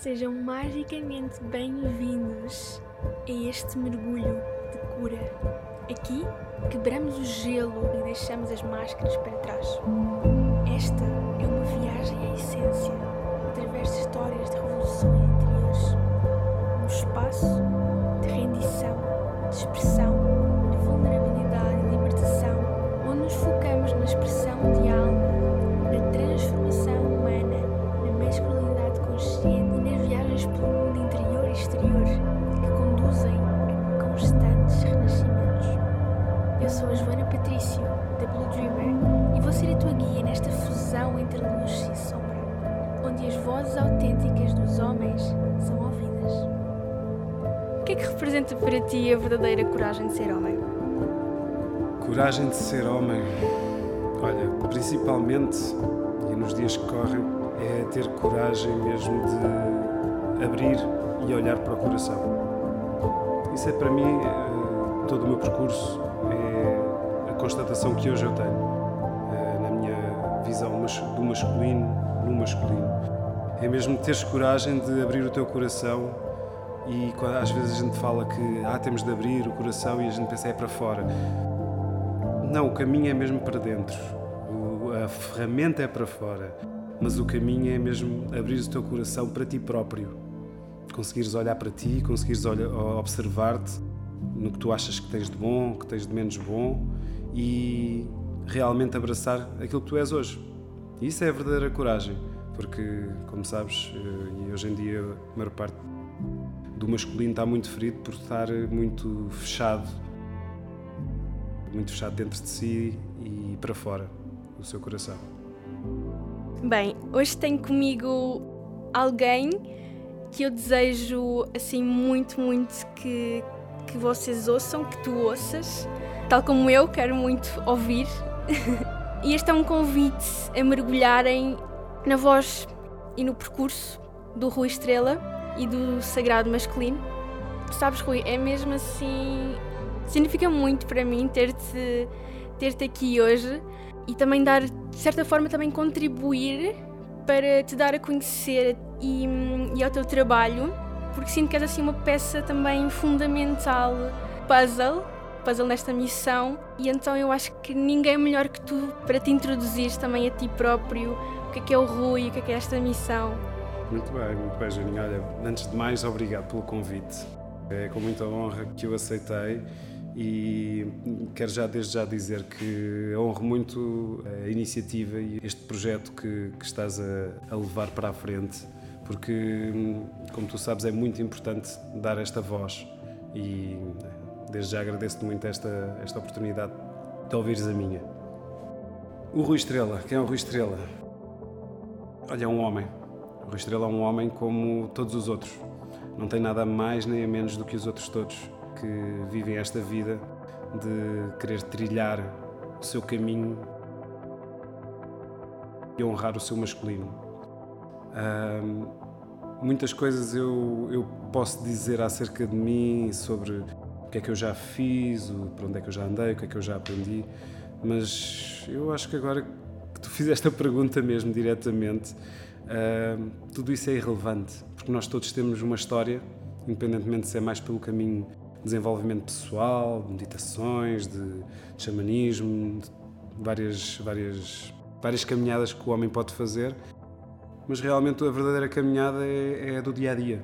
Sejam magicamente bem-vindos a este mergulho de cura. Aqui quebramos o gelo e deixamos as máscaras para trás. Esta é uma viagem à essência, através de histórias de revolução e interiores. Um espaço de rendição, de expressão, Patrício, da Blue Dreamer, e vou ser a tua guia nesta fusão entre luz e sombra, onde as vozes autênticas dos homens são ouvidas. O que é que representa para ti a verdadeira coragem de ser homem? Coragem de ser homem. Olha, principalmente, e nos dias que correm, é ter coragem mesmo de abrir e olhar para o coração. Isso é para mim, eh, todo o meu percurso, constatação que hoje eu tenho eh, na minha visão do masculino no masculino. É mesmo teres coragem de abrir o teu coração e às vezes a gente fala que ah, temos de abrir o coração e a gente pensa é para fora. Não, o caminho é mesmo para dentro. A ferramenta é para fora. Mas o caminho é mesmo abrir o teu coração para ti próprio. Conseguires olhar para ti, conseguires observar-te no que tu achas que tens de bom, que tens de menos bom e realmente abraçar aquilo que tu és hoje. E isso é a verdadeira coragem, porque, como sabes, eh, e hoje em dia a maior parte do masculino está muito ferido por estar muito fechado muito fechado dentro de si e para fora do seu coração. Bem, hoje tenho comigo alguém que eu desejo assim muito, muito que, que vocês ouçam, que tu ouças, tal como eu quero muito ouvir. e este é um convite a mergulharem na voz e no percurso do Rui Estrela e do Sagrado Masculino. Sabes, Rui, é mesmo assim. Significa muito para mim ter-te ter-te aqui hoje e também dar, de certa forma, também contribuir para te dar a conhecer e, e ao teu trabalho, porque sinto que és assim uma peça também fundamental, puzzle, puzzle nesta missão, e então eu acho que ninguém melhor que tu para te introduzir também a ti próprio, o que é que é o Rui, o que é que é esta missão. Muito bem, muito bem, Janinho. Olha, antes de mais, obrigado pelo convite. É com muita honra que eu aceitei e quero já desde já dizer que honro muito a iniciativa e este projeto que, que estás a, a levar para a frente, porque, como tu sabes, é muito importante dar esta voz e desde já agradeço-te muito esta, esta oportunidade de ouvires a minha. O Rui Estrela, quem é o Rui Estrela? Olha, é um homem. O Rui Estrela é um homem como todos os outros. Não tem nada a mais nem a menos do que os outros todos que vivem esta vida de querer trilhar o seu caminho e honrar o seu masculino. Muitas coisas eu, eu posso dizer acerca de mim, sobre o que é que eu já fiz, o- para onde é que eu já andei, o que é que eu já aprendi, mas eu acho que agora que tu fizeste a pergunta mesmo diretamente, ahm, tudo isso é irrelevante, porque nós todos temos uma história, independentemente se é mais pelo caminho de desenvolvimento pessoal, de meditações, de, de xamanismo, de várias, várias, várias caminhadas que o homem pode fazer, mas realmente a verdadeira caminhada é, é a do dia a dia.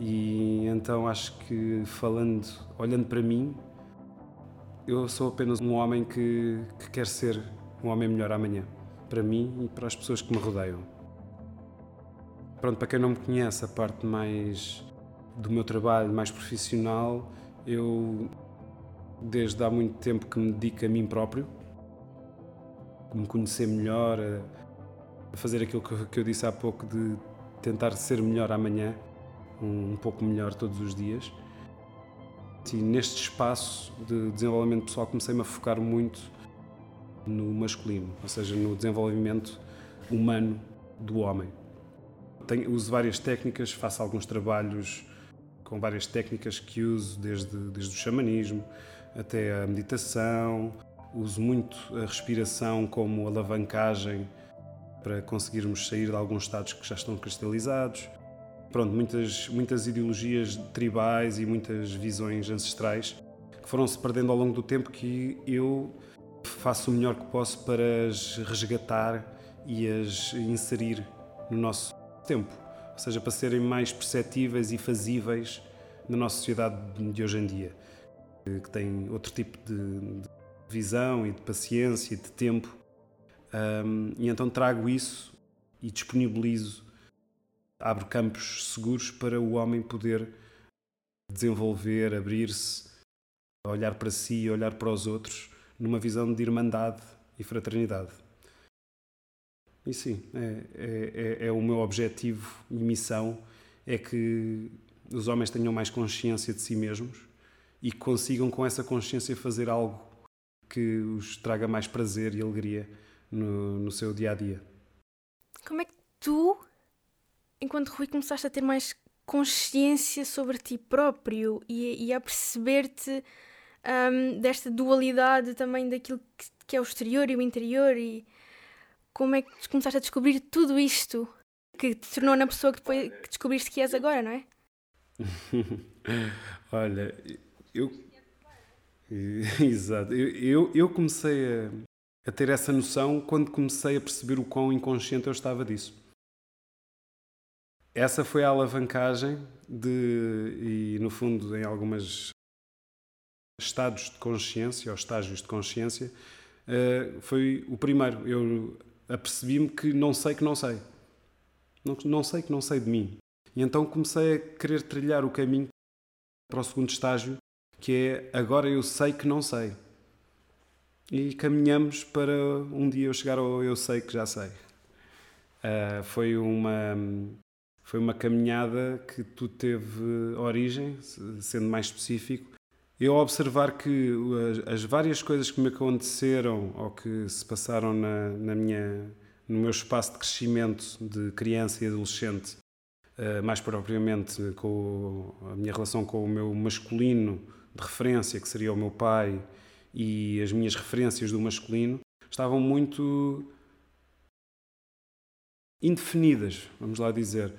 E então acho que falando, olhando para mim, eu sou apenas um homem que, que quer ser um homem melhor amanhã, para mim e para as pessoas que me rodeiam. Pronto, para quem não me conhece, a parte mais do meu trabalho, mais profissional, eu desde há muito tempo que me dedico a mim próprio, a me conhecer melhor, a, fazer aquilo que eu disse há pouco de tentar ser melhor amanhã, um, pouco melhor todos os dias. E neste espaço de desenvolvimento pessoal comecei-me a focar muito no masculino, ou seja, no desenvolvimento humano do homem. Tenho, uso várias técnicas, faço alguns trabalhos com várias técnicas que uso, desde, desde o xamanismo até a meditação. Uso muito a respiração como alavancagem para conseguirmos sair de alguns estados que já estão cristalizados. Pronto, muitas, muitas ideologias tribais e muitas visões ancestrais que foram se perdendo ao longo do tempo que eu faço o melhor que posso para as resgatar e as inserir no nosso tempo, ou seja, para serem mais perceptíveis e fazíveis na nossa sociedade de hoje em dia, que tem outro tipo de, de visão e de paciência e de tempo. Um, e então trago isso e disponibilizo, abro campos seguros para o homem poder desenvolver, abrir-se, olhar para si, olhar para os outros, numa visão de irmandade e fraternidade. E sim, é, é, é, é o meu objetivo e missão é que os homens tenham mais consciência de si mesmos e consigam com essa consciência fazer algo que os traga mais prazer e alegria no, no seu dia a dia. Como é que tu, enquanto Rui, começaste a ter mais consciência sobre ti próprio e, e a perceber-te um, desta dualidade também daquilo que, que, é o exterior e o interior e como é que começaste a descobrir tudo isto que te tornou na pessoa que depois que descobriste que és agora, não é? Olha, eu. Exato. Eu, eu, eu comecei a, a, ter essa noção quando comecei a perceber o quão inconsciente eu estava disso. Essa foi a alavancagem de, e no fundo, em algumas estados de consciência ou estágios de consciência, uh, foi o primeiro. Eu apercebi-me que não sei que não sei. Não, não sei que não sei de mim. E então comecei a querer trilhar o caminho para o segundo estágio, que é agora eu sei que não sei. E caminhamos para um dia eu chegar ao eu sei que já sei. Uh, foi uma foi uma caminhada que tu teve origem, sendo mais específico, eu observar que as, as, várias coisas que me aconteceram ou que se passaram na, na minha no meu espaço de crescimento de criança e adolescente eh, mais propriamente com a minha relação com o meu masculino de referência, que seria o meu pai, e as minhas referências do masculino, estavam muito indefinidas, vamos lá dizer.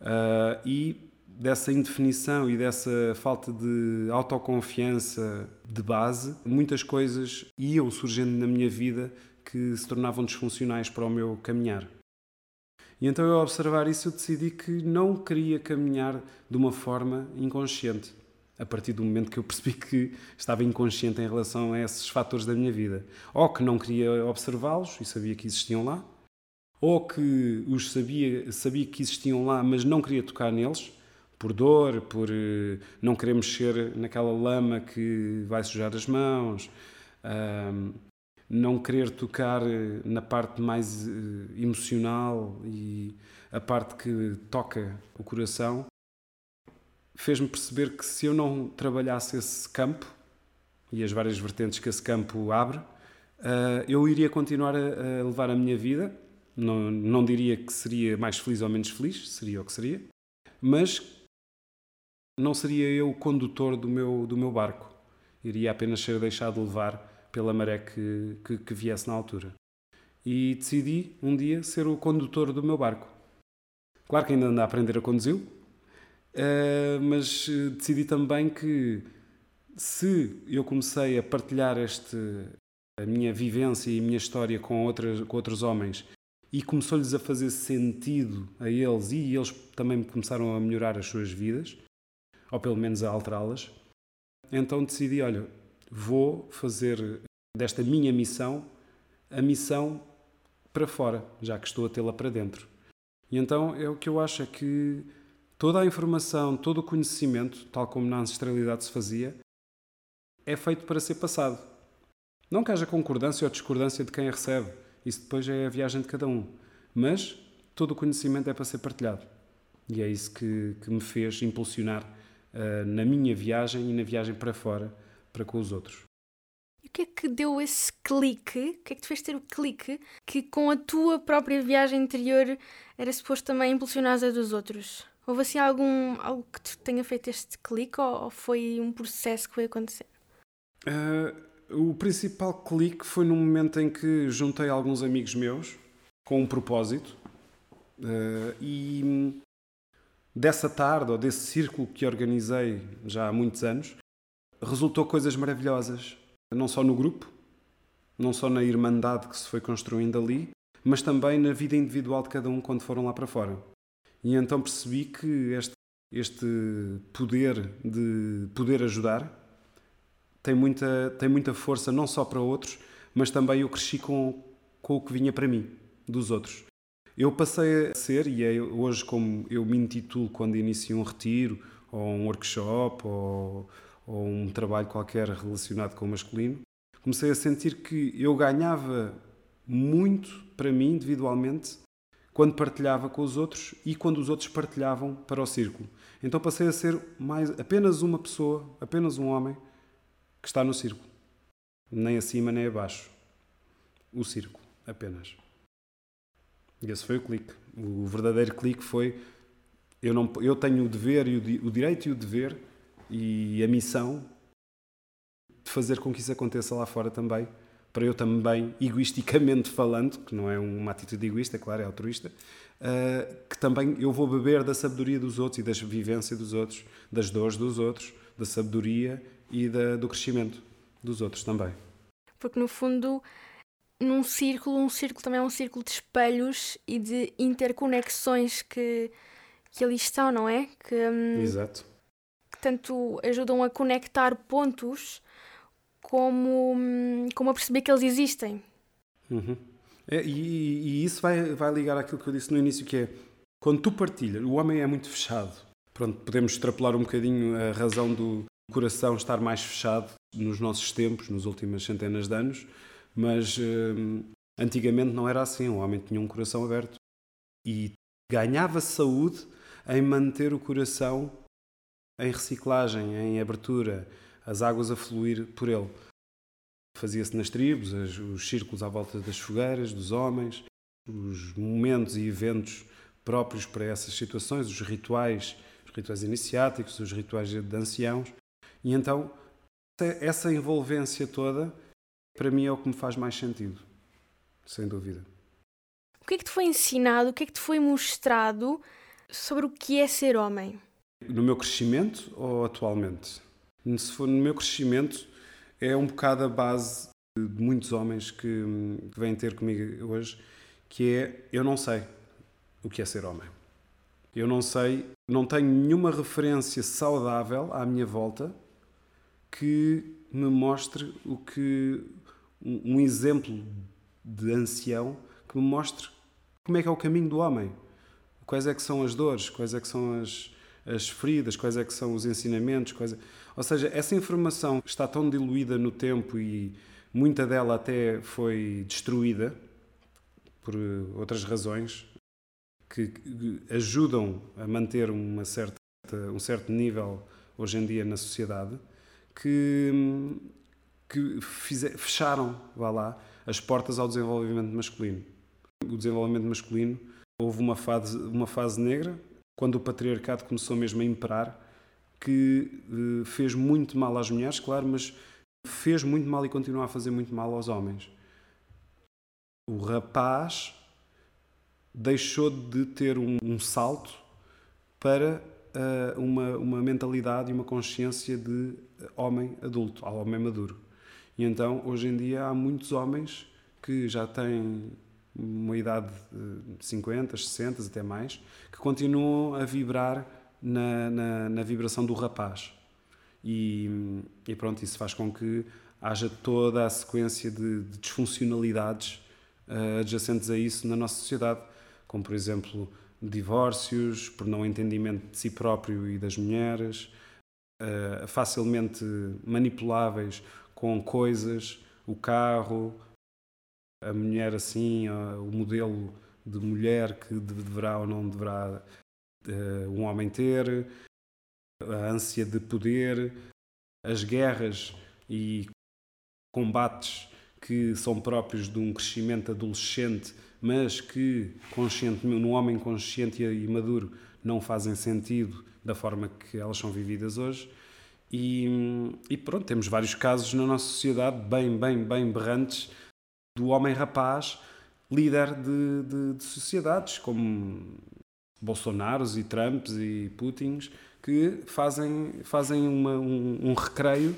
Uh, e dessa indefinição e dessa falta de autoconfiança de base, muitas coisas iam surgindo na minha vida que se tornavam disfuncionais para o meu caminhar. E então eu, observar isso, eu decidi que não queria caminhar de uma forma inconsciente. A partir do momento que eu percebi que estava inconsciente em relação a esses fatores da minha vida. Ou que não queria observá-los e sabia que existiam lá, ou que os sabia, sabia que existiam lá, mas não queria tocar neles, por dor, por uh, não querer mexer naquela lama que vai sujar as mãos, não querer tocar eh, na parte mais uh, emocional e a parte que toca o coração, fez-me perceber que se eu não trabalhasse esse campo e as várias vertentes que esse campo abre, uh, eu iria continuar a, levar a minha vida. Não, não diria que seria mais feliz ou menos feliz, seria o que seria, mas não seria eu o condutor do meu, do meu barco. Iria apenas ser deixado levar pela maré que, que, que viesse na altura. E decidi um dia ser o condutor do meu barco. Claro que ainda ando a aprender a conduzi-lo, uh, mas eh, decidi também que se eu comecei a partilhar este, a minha vivência e a minha história com, outras, com outros homens e começou-lhes a fazer sentido a eles e eles também começaram a melhorar as suas vidas, ou pelo menos a alterá-las, então decidi, olha, vou fazer desta minha missão a missão para fora, já que estou a tê-la para dentro. E então é o que eu acho é que toda a informação, todo o conhecimento, tal como na ancestralidade se fazia, é feito para ser passado. Não que haja concordância ou discordância de quem a recebe, isso depois é a viagem de cada um. Mas todo o conhecimento é para ser partilhado. E é isso que, que me fez impulsionar uh, na minha viagem e na viagem para fora para com os outros. E o que é que deu esse clique? O que é que te fez ter o clique que com a tua própria viagem interior era suposto também impulsionar a dos outros? Houve assim algum, algo que te tenha feito este clique ou, foi um processo que foi acontecer? Uh, o principal clique foi no momento em que juntei alguns amigos meus com um propósito uh, e dessa tarde ou desse círculo que organizei já há muitos anos, resultou coisas maravilhosas, não só no grupo, não só na irmandade que se foi construindo ali, mas também na vida individual de cada um quando foram lá para fora. E então percebi que este, este poder de poder ajudar tem muita, tem muita força não só para outros, mas também eu cresci com, com o que vinha para mim, dos outros. Eu passei a ser, e é hoje como eu me intitulo quando inicio um retiro, ou um workshop, ou, ou um trabalho qualquer relacionado com o masculino, comecei a sentir que eu ganhava muito para mim individualmente quando partilhava com os outros e quando os outros partilhavam para o círculo. Então passei a ser mais apenas uma pessoa, apenas um homem que está no círculo. Nem acima nem abaixo. O círculo, apenas. E esse foi o clique. O verdadeiro clique foi eu, não, eu tenho o dever e o, o direito e o dever e a missão de fazer com que isso aconteça lá fora também, para eu também, egoisticamente falando, que não é uma atitude egoísta, claro, é altruísta, uh, que também eu vou beber da sabedoria dos outros e da vivência dos outros, das dores dos outros, da sabedoria e da, do crescimento dos outros também. Porque no fundo, num círculo, um círculo também é um círculo de espelhos e de interconexões que, que ali estão, não é? Que, hum, Exato. Que tanto ajudam a conectar pontos como, hum, como a perceber que eles existem. Uhum. É, e, e, isso vai, vai ligar àquilo que eu disse no início, que é quando tu partilhas, o homem é muito fechado. Pronto, podemos extrapolar um bocadinho a razão do, coração estar mais fechado nos nossos tempos, nas últimas centenas de anos, mas hum, antigamente não era assim. O homem tinha um coração aberto e ganhava saúde em manter o coração em reciclagem, em abertura, as águas a fluir por ele. Fazia-se nas tribos, os círculos à volta das fogueiras, dos homens, os momentos e eventos próprios para essas situações, os rituais, os rituais iniciáticos, os rituais de anciãos, e então, essa envolvência toda, para mim é o que me faz mais sentido, sem dúvida. O que é que te foi ensinado, o que é que te foi mostrado sobre o que é ser homem? No meu crescimento ou atualmente? Se for no meu crescimento, é um bocado a base de muitos homens que, que vêm ter comigo hoje, que é eu não sei o que é ser homem. Eu não sei, não tenho nenhuma referência saudável à minha volta que me mostre o que um, exemplo de ancião que me mostre como é que é o caminho do homem, quais é que são as dores, quais é que são as, as feridas, quais é que são os ensinamentos, quais é... ou seja, essa informação está tão diluída no tempo e muita dela até foi destruída por outras razões que ajudam a manter uma certa, um certo nível hoje em dia na sociedade que, que fizer, fecharam, vá lá, as portas ao desenvolvimento masculino. O desenvolvimento masculino, houve uma fase, uma fase negra, quando o patriarcado começou mesmo a imperar, que uh, fez muito mal às mulheres, claro, mas fez muito mal e continua a fazer muito mal aos homens. O rapaz deixou de ter um, um salto para uh, uma, uma mentalidade e uma consciência de homem adulto, ao homem maduro. E então, hoje em dia, há muitos homens que já têm uma idade de 50, 60, até mais, que continuam a vibrar na, na, na vibração do rapaz. E, e, pronto, isso faz com que haja toda a sequência de, de disfuncionalidades uh, adjacentes a isso na nossa sociedade, como por exemplo divórcios, por não entendimento de si próprio e das mulheres, uh, facilmente manipuláveis com coisas, o carro, a mulher assim, o modelo de mulher que deverá ou não deverá uh, um homem ter, a ânsia de poder, as guerras e combates que são próprios de um crescimento adolescente mas que conscientemente, no homem consciente e maduro não fazem sentido da forma que elas são vividas hoje. E, e pronto, temos vários casos na nossa sociedade bem, bem, bem berrantes do homem rapaz líder de, de, de sociedades, como Bolsonaros e Trumps e Putins que fazem, fazem uma, um, um recreio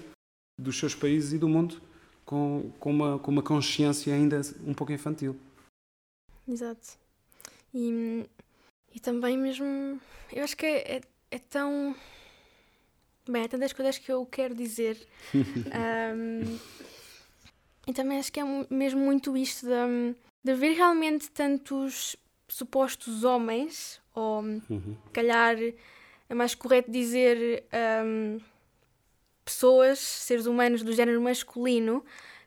dos seus países e do mundo com, com, uma, com uma consciência ainda um pouco infantil. Exato. E, e também mesmo, eu acho que é, é, é tão. Bem, há tantas coisas que eu quero dizer. um, e também acho que é mesmo muito isto de, de ver realmente tantos supostos homens, ou uhum. calhar é mais correto dizer um, pessoas, seres humanos do género masculino,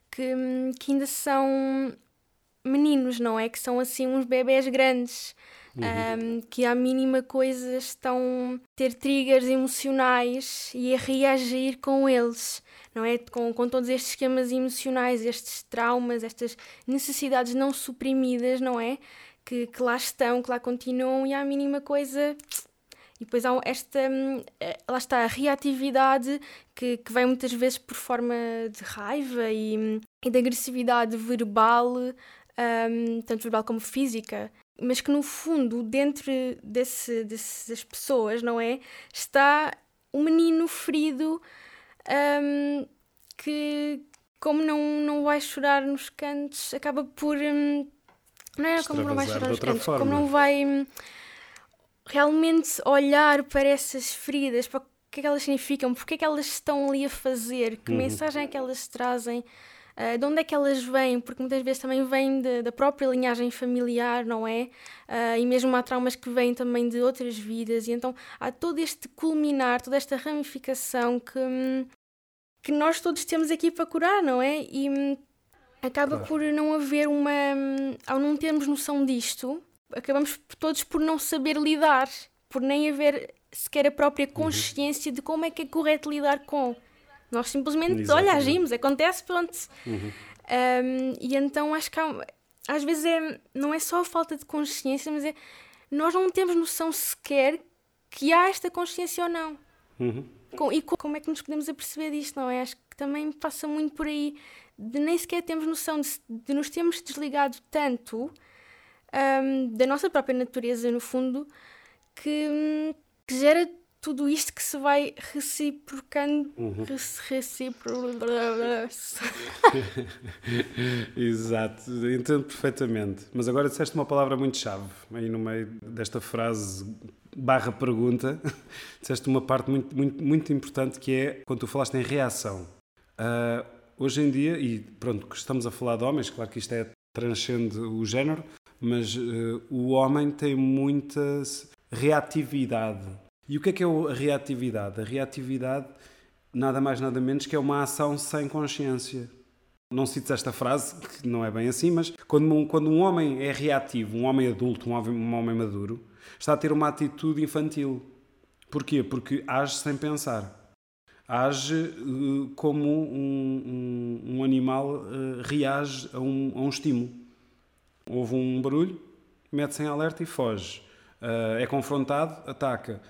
que, que ainda são meninos, não é? Que são assim uns bebés grandes. Uhum. Um, que à mínima coisa estão a ter triggers emocionais e a reagir com eles, não é? Com, com todos estes esquemas emocionais, estes traumas, estas necessidades não suprimidas, não é? Que, que lá estão, que lá continuam e à mínima coisa e depois há esta, hum, eh, lá está, a reatividade que, que vem muitas vezes por forma de raiva e, e de agressividade verbal, um, tanto verbal como física. Mas que no fundo, dentro desse, dessas pessoas, não é? Está um menino ferido um, que, como não, não vai chorar nos cantos, acaba por. Um, não é como não vai chorar nos cantos, forma. como não vai hum, realmente olhar para essas feridas, para o que é que elas significam, porque é que elas estão ali a fazer, que uhum. mensagem é que elas trazem, uh, de onde é que elas vêm, porque muitas vezes também vêm de, da própria linhagem familiar, não é? Uh, e mesmo há traumas que vêm também de outras vidas, e então há todo este culminar, toda esta ramificação que, que nós todos temos aqui para curar, não é? E hum, acaba claro. por não haver uma. Hum, ao não termos noção disto, acabamos todos por não saber lidar, por nem haver sequer a própria uhum. consciência uhum. de como é que é correto lidar com. Nós simplesmente, Exatamente. olha, agimos, acontece, pronto. Uhum. Um, e então acho que há, às vezes é, não é só a falta de consciência, mas é nós não temos noção sequer que há esta consciência ou não. Uhum. Com, e como é que nos podemos aperceber disto, não é? Acho que também passa muito por aí de nem sequer temos noção de, de nos termos desligado tanto um, da nossa própria natureza, no fundo, que, que, gera tudo isto que se vai reciprocando. Uhum. Recipro... Exato, entendo perfeitamente. Mas agora disseste uma palavra muito chave aí no meio desta frase barra pergunta, disseste uma parte muito, muito, muito importante que é quando tu falaste em reação. Uh, hoje em dia, e pronto, estamos a falar de homens, claro que isto é transcende o género, mas uh, o homem tem muita reatividade. E o que é que é a reatividade? A reatividade, nada mais nada menos que é uma ação sem consciência. Não cites esta frase, que não é bem assim, mas quando um, quando um homem é reativo, um homem adulto, um homem, um homem maduro, está a ter uma atitude infantil. Porquê? Porque age sem pensar. Age uh, como um, um, um animal uh, reage a um, a um estímulo. Houve um barulho, mete-se em alerta e foge. Uh, é confrontado, ataca.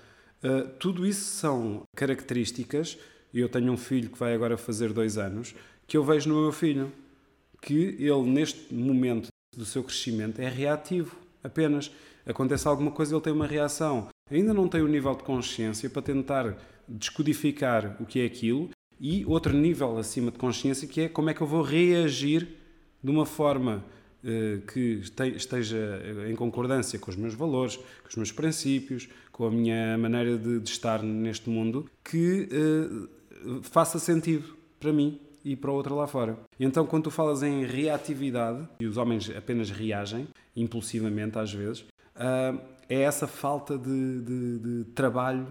Uh, tudo isso são características, eu tenho um filho que vai agora fazer dois anos, que eu vejo no meu filho. Que ele, neste momento do seu crescimento, é reativo apenas. Acontece alguma coisa, ele tem uma reação. Ainda não tem o nível de consciência para tentar descodificar o que é aquilo e outro nível acima de consciência que é como é que eu vou reagir de uma forma eh, que esteja em concordância com os meus valores, com os meus princípios, com a minha maneira de, de estar neste mundo, que uh, faça sentido para mim e para o outro lá fora. Então, quando tu falas em reatividade, e os homens apenas reagem, impulsivamente às vezes, uh, é essa falta de, de, de trabalho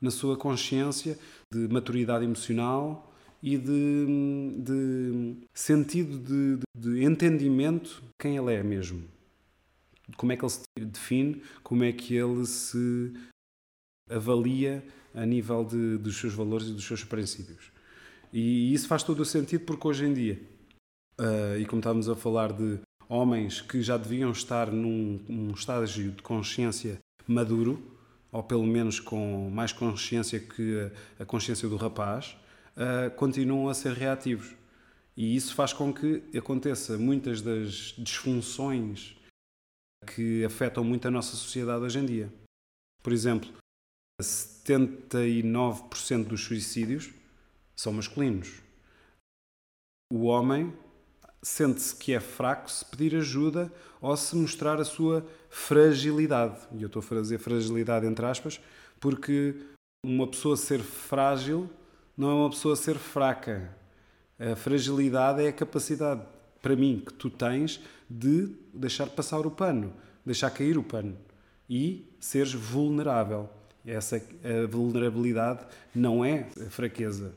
na sua consciência, de maturidade emocional, e de, de sentido de, de, entendimento de quem ele é mesmo. Como é que ele se define, como é que ele se avalia a nível de, dos seus valores e dos seus princípios. E isso faz todo o sentido porque hoje em dia, uh, e como estávamos a falar de homens que já deviam estar num, num estágio de consciência maduro, ou pelo menos com mais consciência que a, a consciência do rapaz, uh, continuam a ser reativos. E isso faz com que aconteça muitas das disfunções que afetam muito a nossa sociedade hoje em dia. Por exemplo, 79% dos suicídios são masculinos. O homem sente-se que é fraco se pedir ajuda ou se mostrar a sua fragilidade. E eu estou a fazer fragilidade entre aspas, porque uma pessoa ser frágil não é uma pessoa ser fraca. A fragilidade é a capacidade, para mim, que tu tens de deixar passar o pano, deixar cair o pano e seres vulnerável. Essa vulnerabilidade não é fraqueza.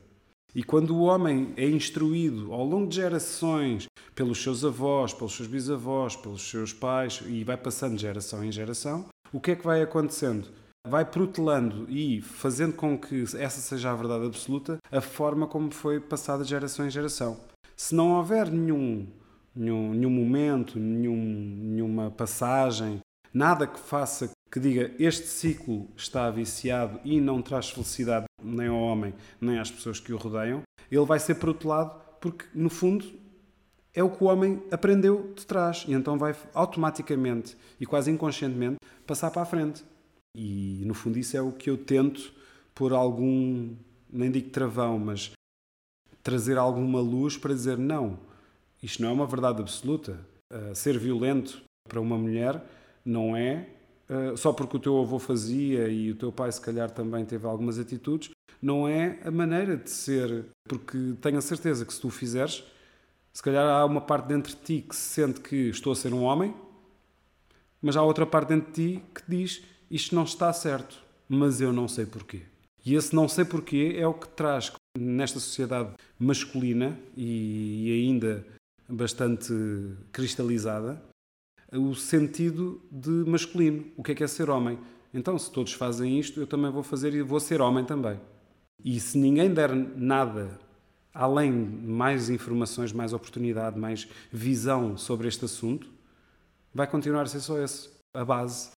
E quando o homem é instruído ao longo de gerações pelos seus avós, pelos seus bisavós, pelos seus pais e vai passando de geração em geração, o que é que vai acontecendo? Vai protelando e fazendo com que essa seja a verdade absoluta a forma como foi passada de geração em geração. Se não houver nenhum, nenhum, nenhum momento, nenhum, nenhuma passagem, nada que faça que diga este ciclo está viciado e não traz felicidade nem ao homem nem às pessoas que o rodeiam, ele vai ser protelado porque, no fundo, é o que o homem aprendeu de trás e então vai automaticamente e quase inconscientemente passar para a frente. E, no fundo, isso é o que eu tento, por algum, nem digo travão, mas trazer alguma luz para dizer não, isto não é uma verdade absoluta. Uh, ser violento para uma mulher não é eh, só porque o teu avô fazia e o teu pai se calhar também teve algumas atitudes, não é a maneira de ser, porque tenho a certeza que se tu o fizeres, se calhar há uma parte dentro de ti que se sente que estou a ser um homem, mas há outra parte dentro de ti que diz isto não está certo, mas eu não sei porquê. E esse não sei porquê é o que traz nesta sociedade masculina e ainda bastante cristalizada o sentido de masculino. O que é que é ser homem? Então, se todos fazem isto, eu também vou fazer e vou ser homem também. E se ninguém der nada além de mais informações, mais oportunidade, mais visão sobre este assunto, vai continuar a ser só esse a base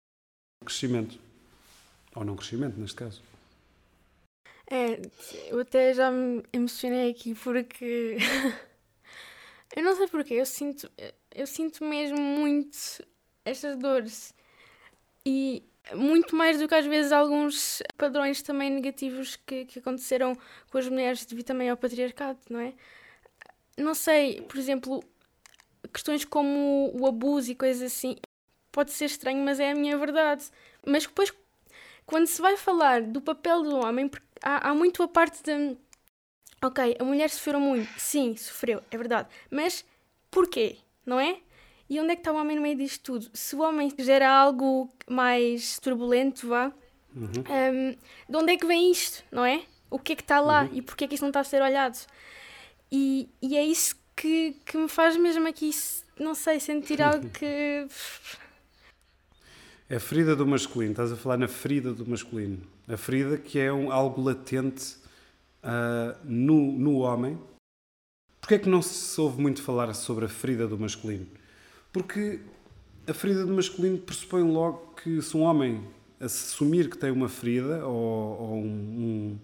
crescimento. Ou não crescimento, neste caso. É, eu até já me emocionei aqui porque eu não sei porquê, eu sinto eu sinto mesmo muito estas dores. E muito mais do que às vezes alguns padrões também negativos que, que aconteceram com as mulheres devido também ao patriarcado, não é? Não sei, por exemplo, questões como o abuso e coisas assim, pode ser estranho, mas é a minha verdade. Mas depois, quando se vai falar do papel do homem, há, há muito a parte de. Ok, a mulher sofreu muito. Sim, sofreu, é verdade. Mas porquê? não é? E onde é que está o homem no meio disto tudo? Se o homem gera algo mais turbulento, vá, uhum. um, de onde é que vem isto, não é? O que é que está lá uhum. e porquê é que isso não está a ser olhado? E, e é isso que, que me faz mesmo aqui, não sei, sentir algo que. É a ferida do masculino, estás a falar na ferida do masculino. A ferida que é um, algo latente uh, no, no homem, Porquê é que não se ouve muito falar sobre a ferida do masculino? Porque a ferida do masculino pressupõe logo que se um homem assumir que tem uma ferida ou, ou um,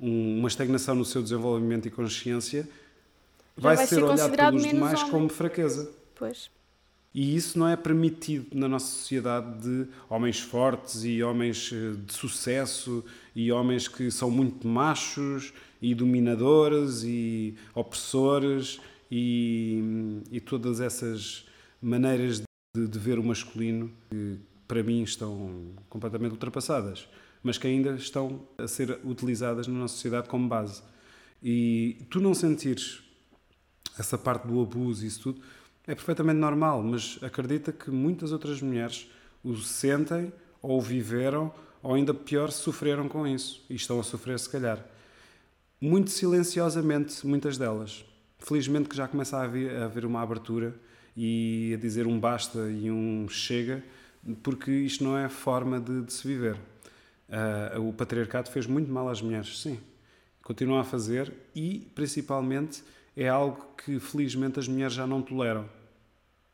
um, uma estagnação no seu desenvolvimento e consciência, vai, vai, ser, ser olhado pelos demais homem. como fraqueza. Pois. E isso não é permitido na nossa sociedade de homens fortes e homens eh, de sucesso e homens que são muito machos e dominadores e opressores e, e todas essas maneiras de, de, ver o masculino que para mim estão completamente ultrapassadas, mas que ainda estão a ser utilizadas na nossa sociedade como base. E tu não sentires essa parte do abuso e isso tudo é perfeitamente normal, mas acredita que muitas outras mulheres o sentem ou viveram ou ainda pior sofreram com isso e estão a sofrer se calhar muito silenciosamente, muitas delas. Felizmente que já começa a haver, a haver uma abertura e a dizer um basta e um chega, porque isto não é forma de, de se viver. Uh, o patriarcado fez muito mal às mulheres, sim. Continua a fazer e, principalmente, é algo que felizmente as mulheres já não toleram.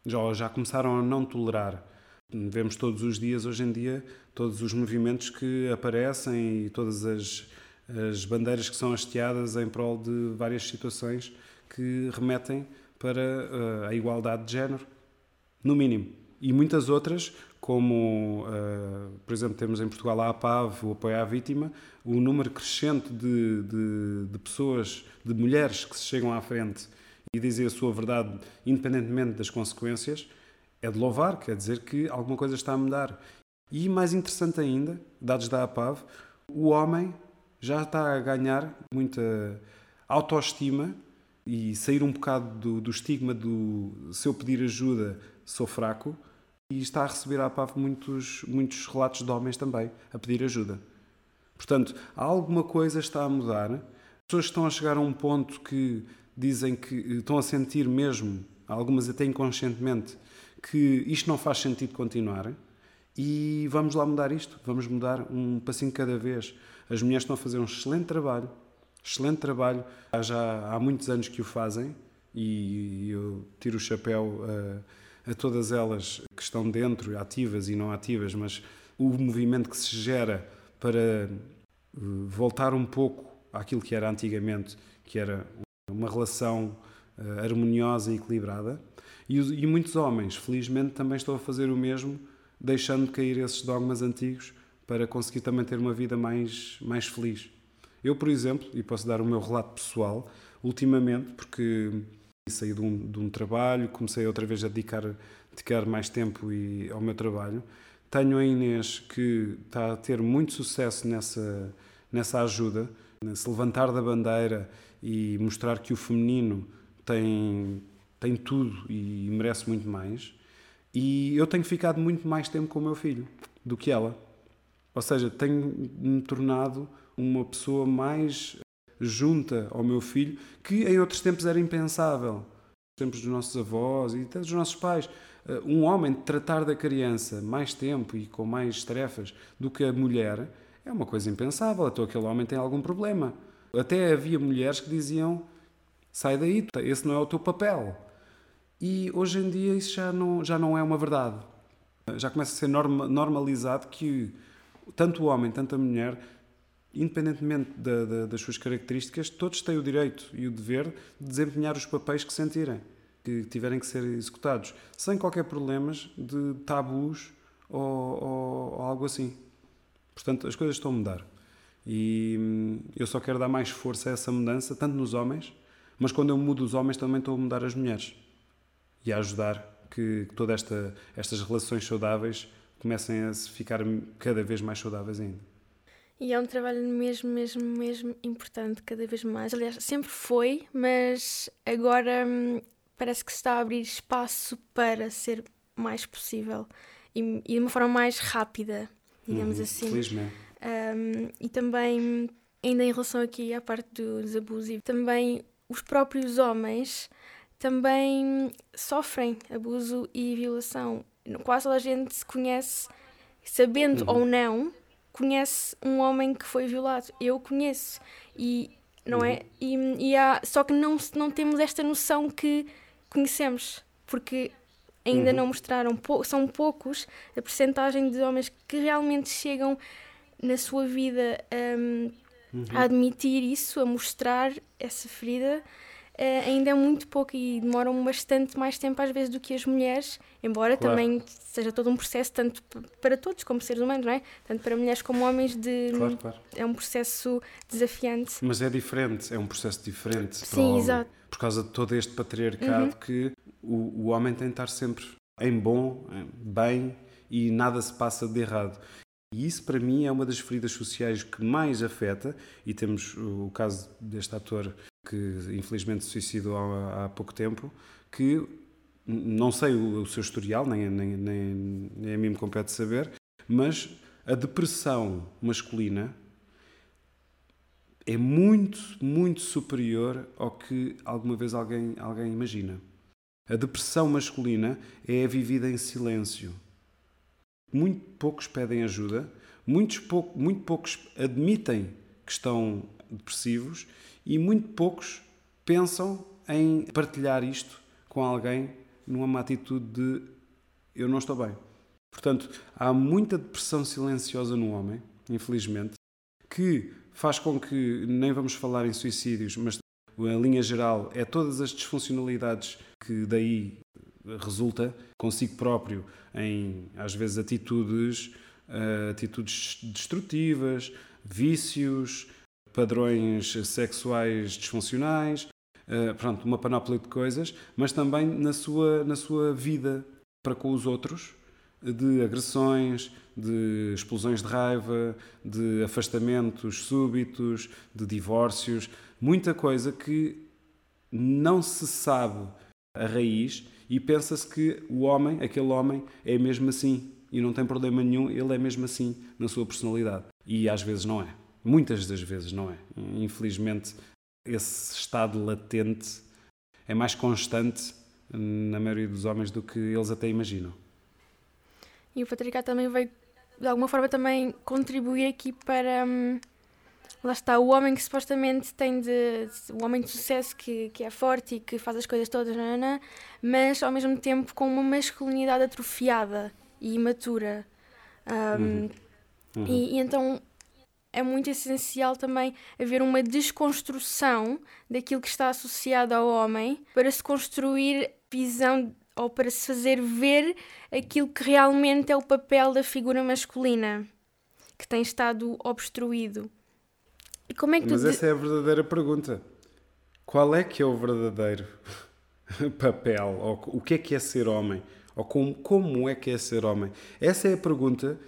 Já, já começaram a não tolerar. Vemos todos os dias, hoje em dia, todos os movimentos que aparecem e todas as as bandeiras que são hasteadas em prol de várias situações que remetem para uh, a igualdade de género, no mínimo. E muitas outras, como, uh, por exemplo, temos em Portugal a APAV, o apoio à vítima, o número crescente de, de, de pessoas, de mulheres que se chegam à frente e dizem a sua verdade, independentemente das consequências, é de louvar, quer dizer que alguma coisa está a mudar. E mais interessante ainda, dados da APAV, o homem já está a ganhar muita autoestima e sair um bocado do, do estigma do se eu pedir ajuda sou fraco e está a receber à APAV muitos, muitos relatos de homens também a pedir ajuda. Portanto, alguma coisa está a mudar. As pessoas estão a chegar a um ponto que dizem que estão a sentir mesmo, algumas até inconscientemente, que isto não faz sentido continuar e vamos lá mudar isto, vamos mudar um passinho cada vez. As mulheres estão a fazer um excelente trabalho, excelente trabalho, há já há muitos anos que o fazem e eu tiro o chapéu a, a todas elas que estão dentro, ativas e não ativas, mas o movimento que se gera para eh, voltar um pouco àquilo que era antigamente, que era uma relação uh, harmoniosa e equilibrada. E, e, muitos homens, felizmente, também estão a fazer o mesmo, deixando de cair esses dogmas antigos para conseguir também ter uma vida mais, mais feliz. Eu, por exemplo, e posso dar o meu relato pessoal, ultimamente, porque saí de um, de um trabalho, comecei outra vez a dedicar, dedicar mais tempo e, ao meu trabalho. Tenho a Inês que está a ter muito sucesso nessa, nessa ajuda, nesse levantar da bandeira e mostrar que o feminino tem, tem tudo e merece muito mais. E eu tenho ficado muito mais tempo com o meu filho do que ela. Ou seja, tenho-me tornado uma pessoa mais junta ao meu filho, que em outros tempos era impensável. Nos tempos dos nossos avós e até dos nossos pais. Eh, um homem tratar da criança mais tempo e com mais tarefas do que a mulher é uma coisa impensável. Então aquele homem tem algum problema. Até havia mulheres que diziam: sai daí, esse não é o teu papel. E hoje em dia isso já não, já não é uma verdade. Já começa a ser norma, normalizado que tanto o homem, tanto a mulher, independentemente da, da, das suas características, todos têm o direito e o dever de desempenhar os papéis que sentirem, que tiverem que ser executados, sem qualquer problemas de tabus ou, ou, ou algo assim. Portanto, as coisas estão a mudar. E hum, eu só quero dar mais força a essa mudança, tanto nos homens, mas quando eu mudo os homens também estou a mudar as mulheres e a ajudar que, que todas esta, estas relações saudáveis comecem a ficar cada vez mais saudáveis ainda. E é um trabalho mesmo, mesmo, mesmo importante, cada vez mais. Aliás, sempre foi, mas agora hum, parece que se está a abrir espaço para ser mais possível e, e de uma forma mais rápida, digamos uhum, assim. Felizmente. Um, e também, ainda em relação aqui à parte dos abusos, também os próprios homens também sofrem abuso e violação. Quase toda a gente se conhece, sabendo uhum. ou não, conhece um homem que foi violado. Eu conheço. E não é? uhum. é? E, e há, só que não, não temos esta noção que conhecemos, porque ainda uhum. não mostraram, são poucos a percentagem de homens que realmente chegam na sua vida um, uhum. a admitir isso, a mostrar essa ferida, uh, ainda é muito pouco e demoram bastante mais tempo às vezes do que as mulheres, embora claro. também seja todo um processo tanto para todos como seres humanos, não é? Tanto para mulheres como homens de claro, claro. é um processo desafiante. Mas é diferente, é um processo diferente Sim, exato. por causa de todo este patriarcado uhum. que o, o homem tem de estar sempre em bom, bem e nada se passa de errado. E isso, para mim, é uma das feridas sociais que mais afeta. E temos o caso deste ator que, infelizmente, se suicidou há, há pouco tempo, que não sei o, o seu historial, nem, nem, nem, nem a mim me compete saber, mas a depressão masculina é muito, muito superior ao que alguma vez alguém, alguém imagina. A depressão masculina é vivida em silêncio muito poucos pedem ajuda, muitos pou, muito poucos admitem que estão depressivos e muito poucos pensam em partilhar isto com alguém numa atitude de eu não estou bem. Portanto, há muita depressão silenciosa no homem, infelizmente, que faz com que nem vamos falar em suicídios, mas a linha geral é todas as disfuncionalidades que daí resulta consigo próprio em, às vezes, atitudes, uh, atitudes destrutivas, vícios, padrões sexuais disfuncionais, uh, pronto, uma panóplia de coisas, mas também na sua, na sua vida para com os outros, de agressões, de explosões de raiva, de afastamentos súbitos, de divórcios, muita coisa que não se sabe a raiz e pensa-se que o homem, aquele homem, é mesmo assim e não tem problema nenhum, ele é mesmo assim na sua personalidade. E às vezes não é. Muitas das vezes não é. Infelizmente, esse estado latente é mais constante na maioria dos homens do que eles até imaginam. E o patriarcado também veio, de alguma forma, também contribuir aqui para. Hum lá está, o homem que supostamente tem de. o homem de sucesso que, que é forte e que faz as coisas todas, nanana, mas ao mesmo tempo com uma masculinidade atrofiada e imatura. Um, uhum. Uhum. E, e, então é muito essencial também haver uma desconstrução daquilo que está associado ao homem para se construir visão ou para se fazer ver aquilo que realmente é o papel da figura masculina que tem estado obstruído. E como é que Mas essa é a verdadeira pergunta. Qual é que é o verdadeiro papel? Ou o que é que é ser homem? Ou como, como é que é ser homem? Essa é a pergunta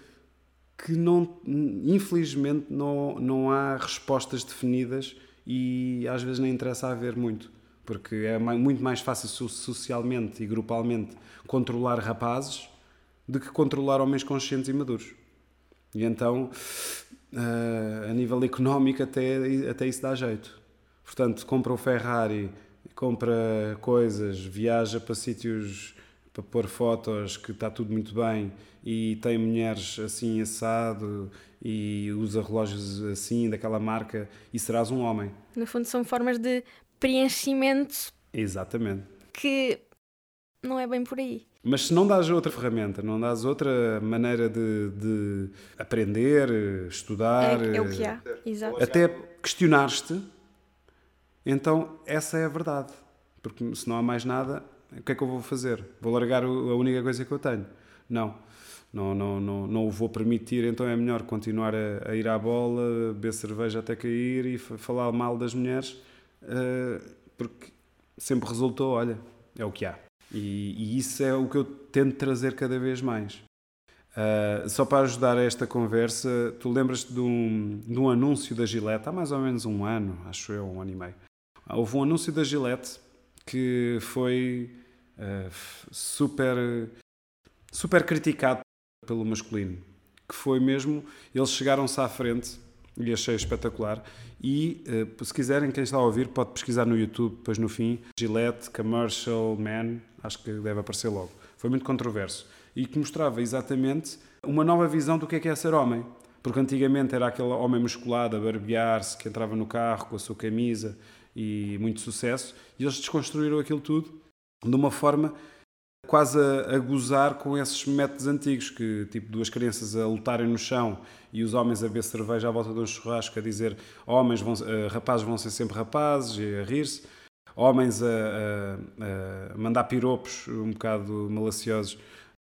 que não, infelizmente não, não há respostas definidas e às vezes nem interessa haver muito. Porque é muito mais fácil socialmente e grupalmente controlar rapazes do que controlar homens conscientes e maduros. E então uh, a nível económico até, até isso dá jeito. Portanto, compra o Ferrari, compra coisas, viaja para sítios para pôr fotos que está tudo muito bem e tem mulheres assim assado e usa relógios assim daquela marca e serás um homem. No fundo são formas de preenchimento. Exatamente. Que não é bem por aí. Mas se não dás outra ferramenta, não dás outra maneira de, de aprender, estudar. É, é, o que há, exato. Até questionar-te, então essa é a verdade. Porque se não há mais nada, o que é que eu vou fazer? Vou largar a única coisa que eu tenho? Não. Não, não, não, não o vou permitir, então é melhor continuar a, a ir à bola, beber cerveja até cair e falar mal das mulheres, uh, porque sempre resultou, olha, é o que há. E, e, isso é o que eu tento trazer cada vez mais. Uh, só para ajudar a esta conversa, tu lembras-te de um, de um anúncio da Gillette há mais ou menos um ano, acho eu, um ano e meio. Houve um anúncio da Gillette que foi uh, super, super criticado pelo masculino. Que foi mesmo, eles chegaram-se à frente e achei espetacular. E uh, se quiserem, quem está a ouvir, pode pesquisar no YouTube, depois no fim, Gillette Commercial Man, acho que deve aparecer logo. Foi muito controverso. E que mostrava exatamente uma nova visão do que é que é ser homem. Porque antigamente era aquele homem musculado a barbear-se, que entrava no carro com a sua camisa e muito sucesso. E eles desconstruíram aquilo tudo de uma forma quase a, a, gozar com esses métodos antigos, que tipo duas crianças a lutarem no chão e os homens a beber cerveja à volta de um churrasco, a dizer homens vão, uh, rapazes vão ser sempre rapazes e a rir-se homens a, a, a, mandar piropos um bocado malaciosos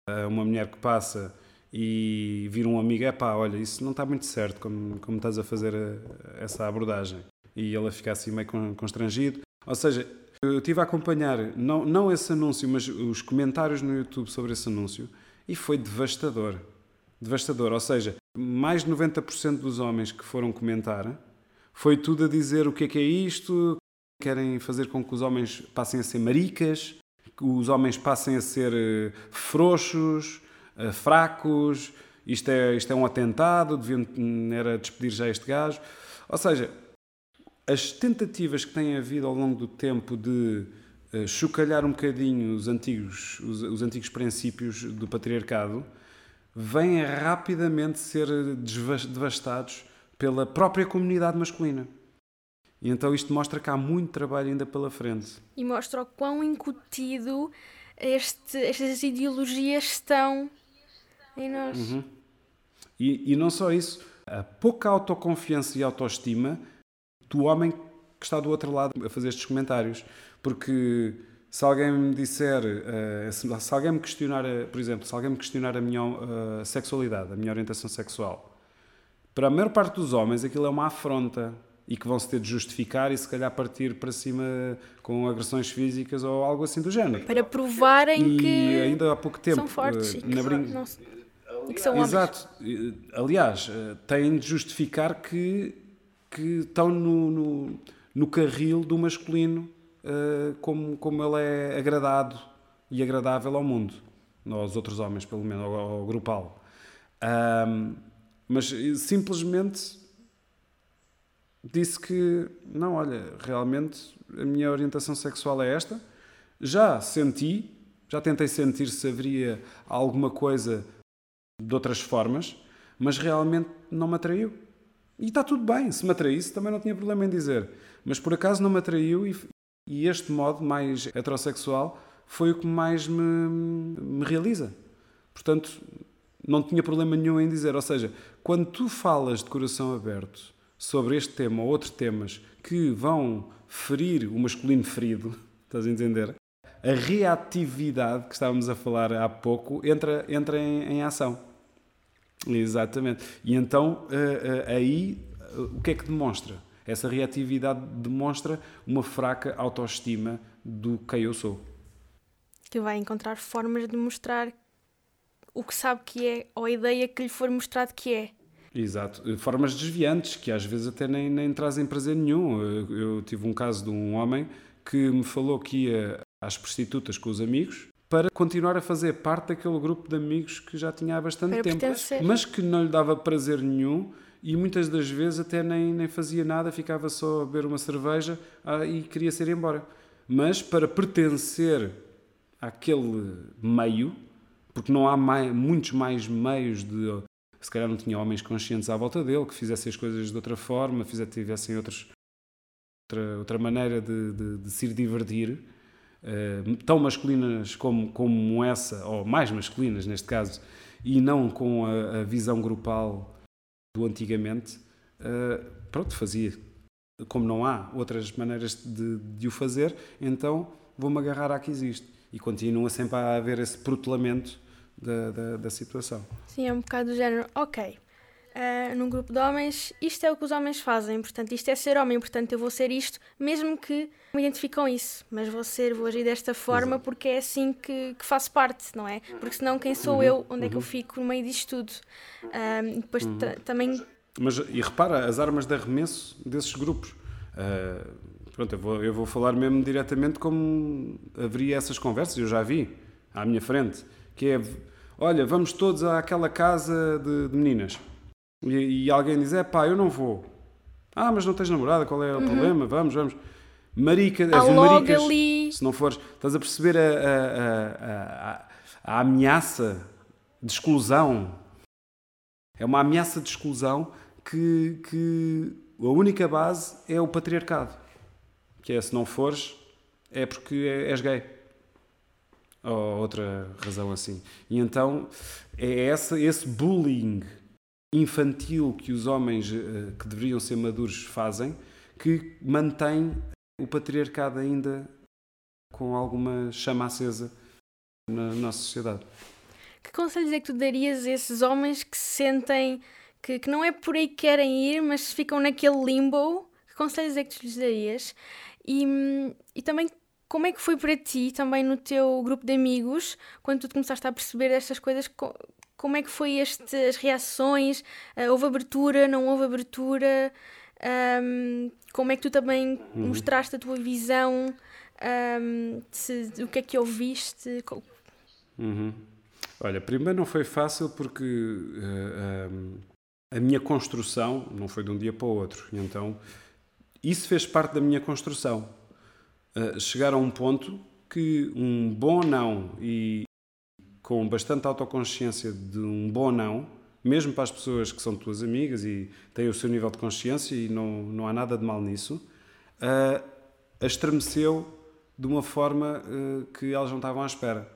a uma mulher que passa e vir um amigo, é pá, olha, isso não está muito certo como, como estás a fazer a, essa abordagem. E ele a ficar assim meio constrangido. Ou seja, eu estive a acompanhar, não, não esse anúncio, mas os comentários no YouTube sobre esse anúncio e foi devastador. Devastador. Ou seja, mais de 90% dos homens que foram comentar foi tudo a dizer o que é que é isto, querem fazer com que os homens passem a ser maricas, que os homens passem a ser eh, frouxos, eh, fracos, isto é, isto é um atentado, deviam era despedir já este gajo. Ou seja, as tentativas que têm havido ao longo do tempo de uh, chocalhar um bocadinho os antigos, os, os, antigos princípios do patriarcado vêm rapidamente ser devastados pela própria comunidade masculina. E então isto mostra que há muito trabalho ainda pela frente. E mostra o quão incutido este, estas ideologias estão em nós. Uhum. E, e não só isso, a pouca autoconfiança e autoestima do homem que está do outro lado a fazer estes comentários. Porque se alguém me disser, uh, se, alguém me questionar, por exemplo, se alguém me questionar a minha uh, sexualidade, a minha orientação sexual, para a maior parte dos homens aquilo é uma afronta e que vão se ter de justificar e se calhar partir para cima com agressões físicas ou algo assim do género. Para provarem e que ainda há pouco tempo, são fortes uh, e, que na brin... não, e que são homens. Exato. Aliás, têm de justificar que, que estão no, no, no carril do masculino uh, como, como ele é agradado e agradável ao mundo, aos outros homens, pelo menos, ao, ao grupal. Um, mas simplesmente disse que, não, olha, realmente a minha orientação sexual é esta. Já senti, já tentei sentir se haveria alguma coisa de outras formas, mas realmente não me atraiu. E está tudo bem, se me atraísse também não tinha problema em dizer. Mas por acaso não me atraiu e, e este modo mais heterossexual foi o que mais me, me realiza. Portanto, não tinha problema nenhum em dizer. Ou seja, quando tu falas de coração aberto sobre este tema ou outros temas que vão ferir o masculino ferido, estás a entender? A reatividade que estávamos a falar há pouco entra, entra em, em ação. Exatamente. E então, eh, eh, aí, o que é que demonstra? Essa reatividade demonstra uma fraca autoestima do quem eu sou. Que vai encontrar formas de mostrar o que sabe que é, ou a ideia que lhe for mostrado que é. Exato. Formas desviantes, que às vezes até nem, nem trazem prazer nenhum. Eu, eu tive um caso de um homem que me falou que ia às prostitutas com os amigos para continuar a fazer parte daquele grupo de amigos que já tinha há bastante para tempo, pertencer. mas que não lhe dava prazer nenhum e muitas das vezes até nem, nem fazia nada, ficava só a beber uma cerveja ah, e queria ser embora. Mas para pertencer àquele meio, porque não há mais, muitos mais meios de. Se calhar não tinha homens conscientes à volta dele que fizessem as coisas de outra forma, fizessem, tivessem outros, outra, outra maneira de, de, de se ir divertir, uh, tão masculinas como, como essa, ou mais masculinas neste caso, e não com a, a visão grupal do antigamente, uh, pronto, fazia. Como não há outras maneiras de, de o fazer, então vou-me agarrar à que existe. E continua sempre a haver esse protelamento da, da, da situação. Sim, é um bocado do género, ok, uh, num grupo de homens, isto é o que os homens fazem, portanto, isto é ser homem, portanto, eu vou ser isto, mesmo que me identificam isso, mas vou ser, vou agir desta forma Exato. porque é assim que, que, faço parte, não é? Porque senão, quem sou uhum. eu? Onde é que eu uhum. fico no meio disto tudo? Uh, depois uhum. também. Mas, e repara, as armas de arremesso desses grupos. Uh, pronto, eu vou, eu vou falar mesmo diretamente como haveria essas conversas, eu já vi à minha frente, que é, olha, vamos todos àquela casa de, de meninas. E, e, alguém diz, é pá, eu não vou. Ah, mas não tens namorada, qual é o uhum. problema? Vamos, vamos. Marica, és um maricas, ali. se não fores, estás a perceber a, a, a, a, ameaça de exclusão. É uma ameaça de exclusão que, que a única base é o patriarcado. Que é, se não fores, é porque és gay. Ou outra razão assim. E então é essa, esse bullying infantil que os homens eh, que deveriam ser maduros fazem que mantém o patriarcado ainda com alguma chama acesa na nossa sociedade. Que conselhos é que tu darias a esses homens que se sentem que, que não é por aí que querem ir, mas ficam naquele limbo? Que conselhos é que tu lhes darias? E, e também como é que foi para ti, também no teu grupo de amigos, quando tu começaste a perceber estas coisas, como é que foi este, as reações? Uh, houve abertura, não houve abertura? Um, como é que tu também uhum. mostraste a tua visão? Um, se, o que é que ouviste? Uhum. Olha, primeiro não foi fácil porque uh, a minha construção não foi de um dia para o outro. Então, isso fez parte da minha construção. Uh, chegar a um ponto que um bom não e com bastante autoconsciência de um bom não mesmo para as pessoas que são tuas amigas e têm o seu nível de consciência e não, não há nada de mal nisso, uh, estremeceu de uma forma uh, que elas não estavam à espera.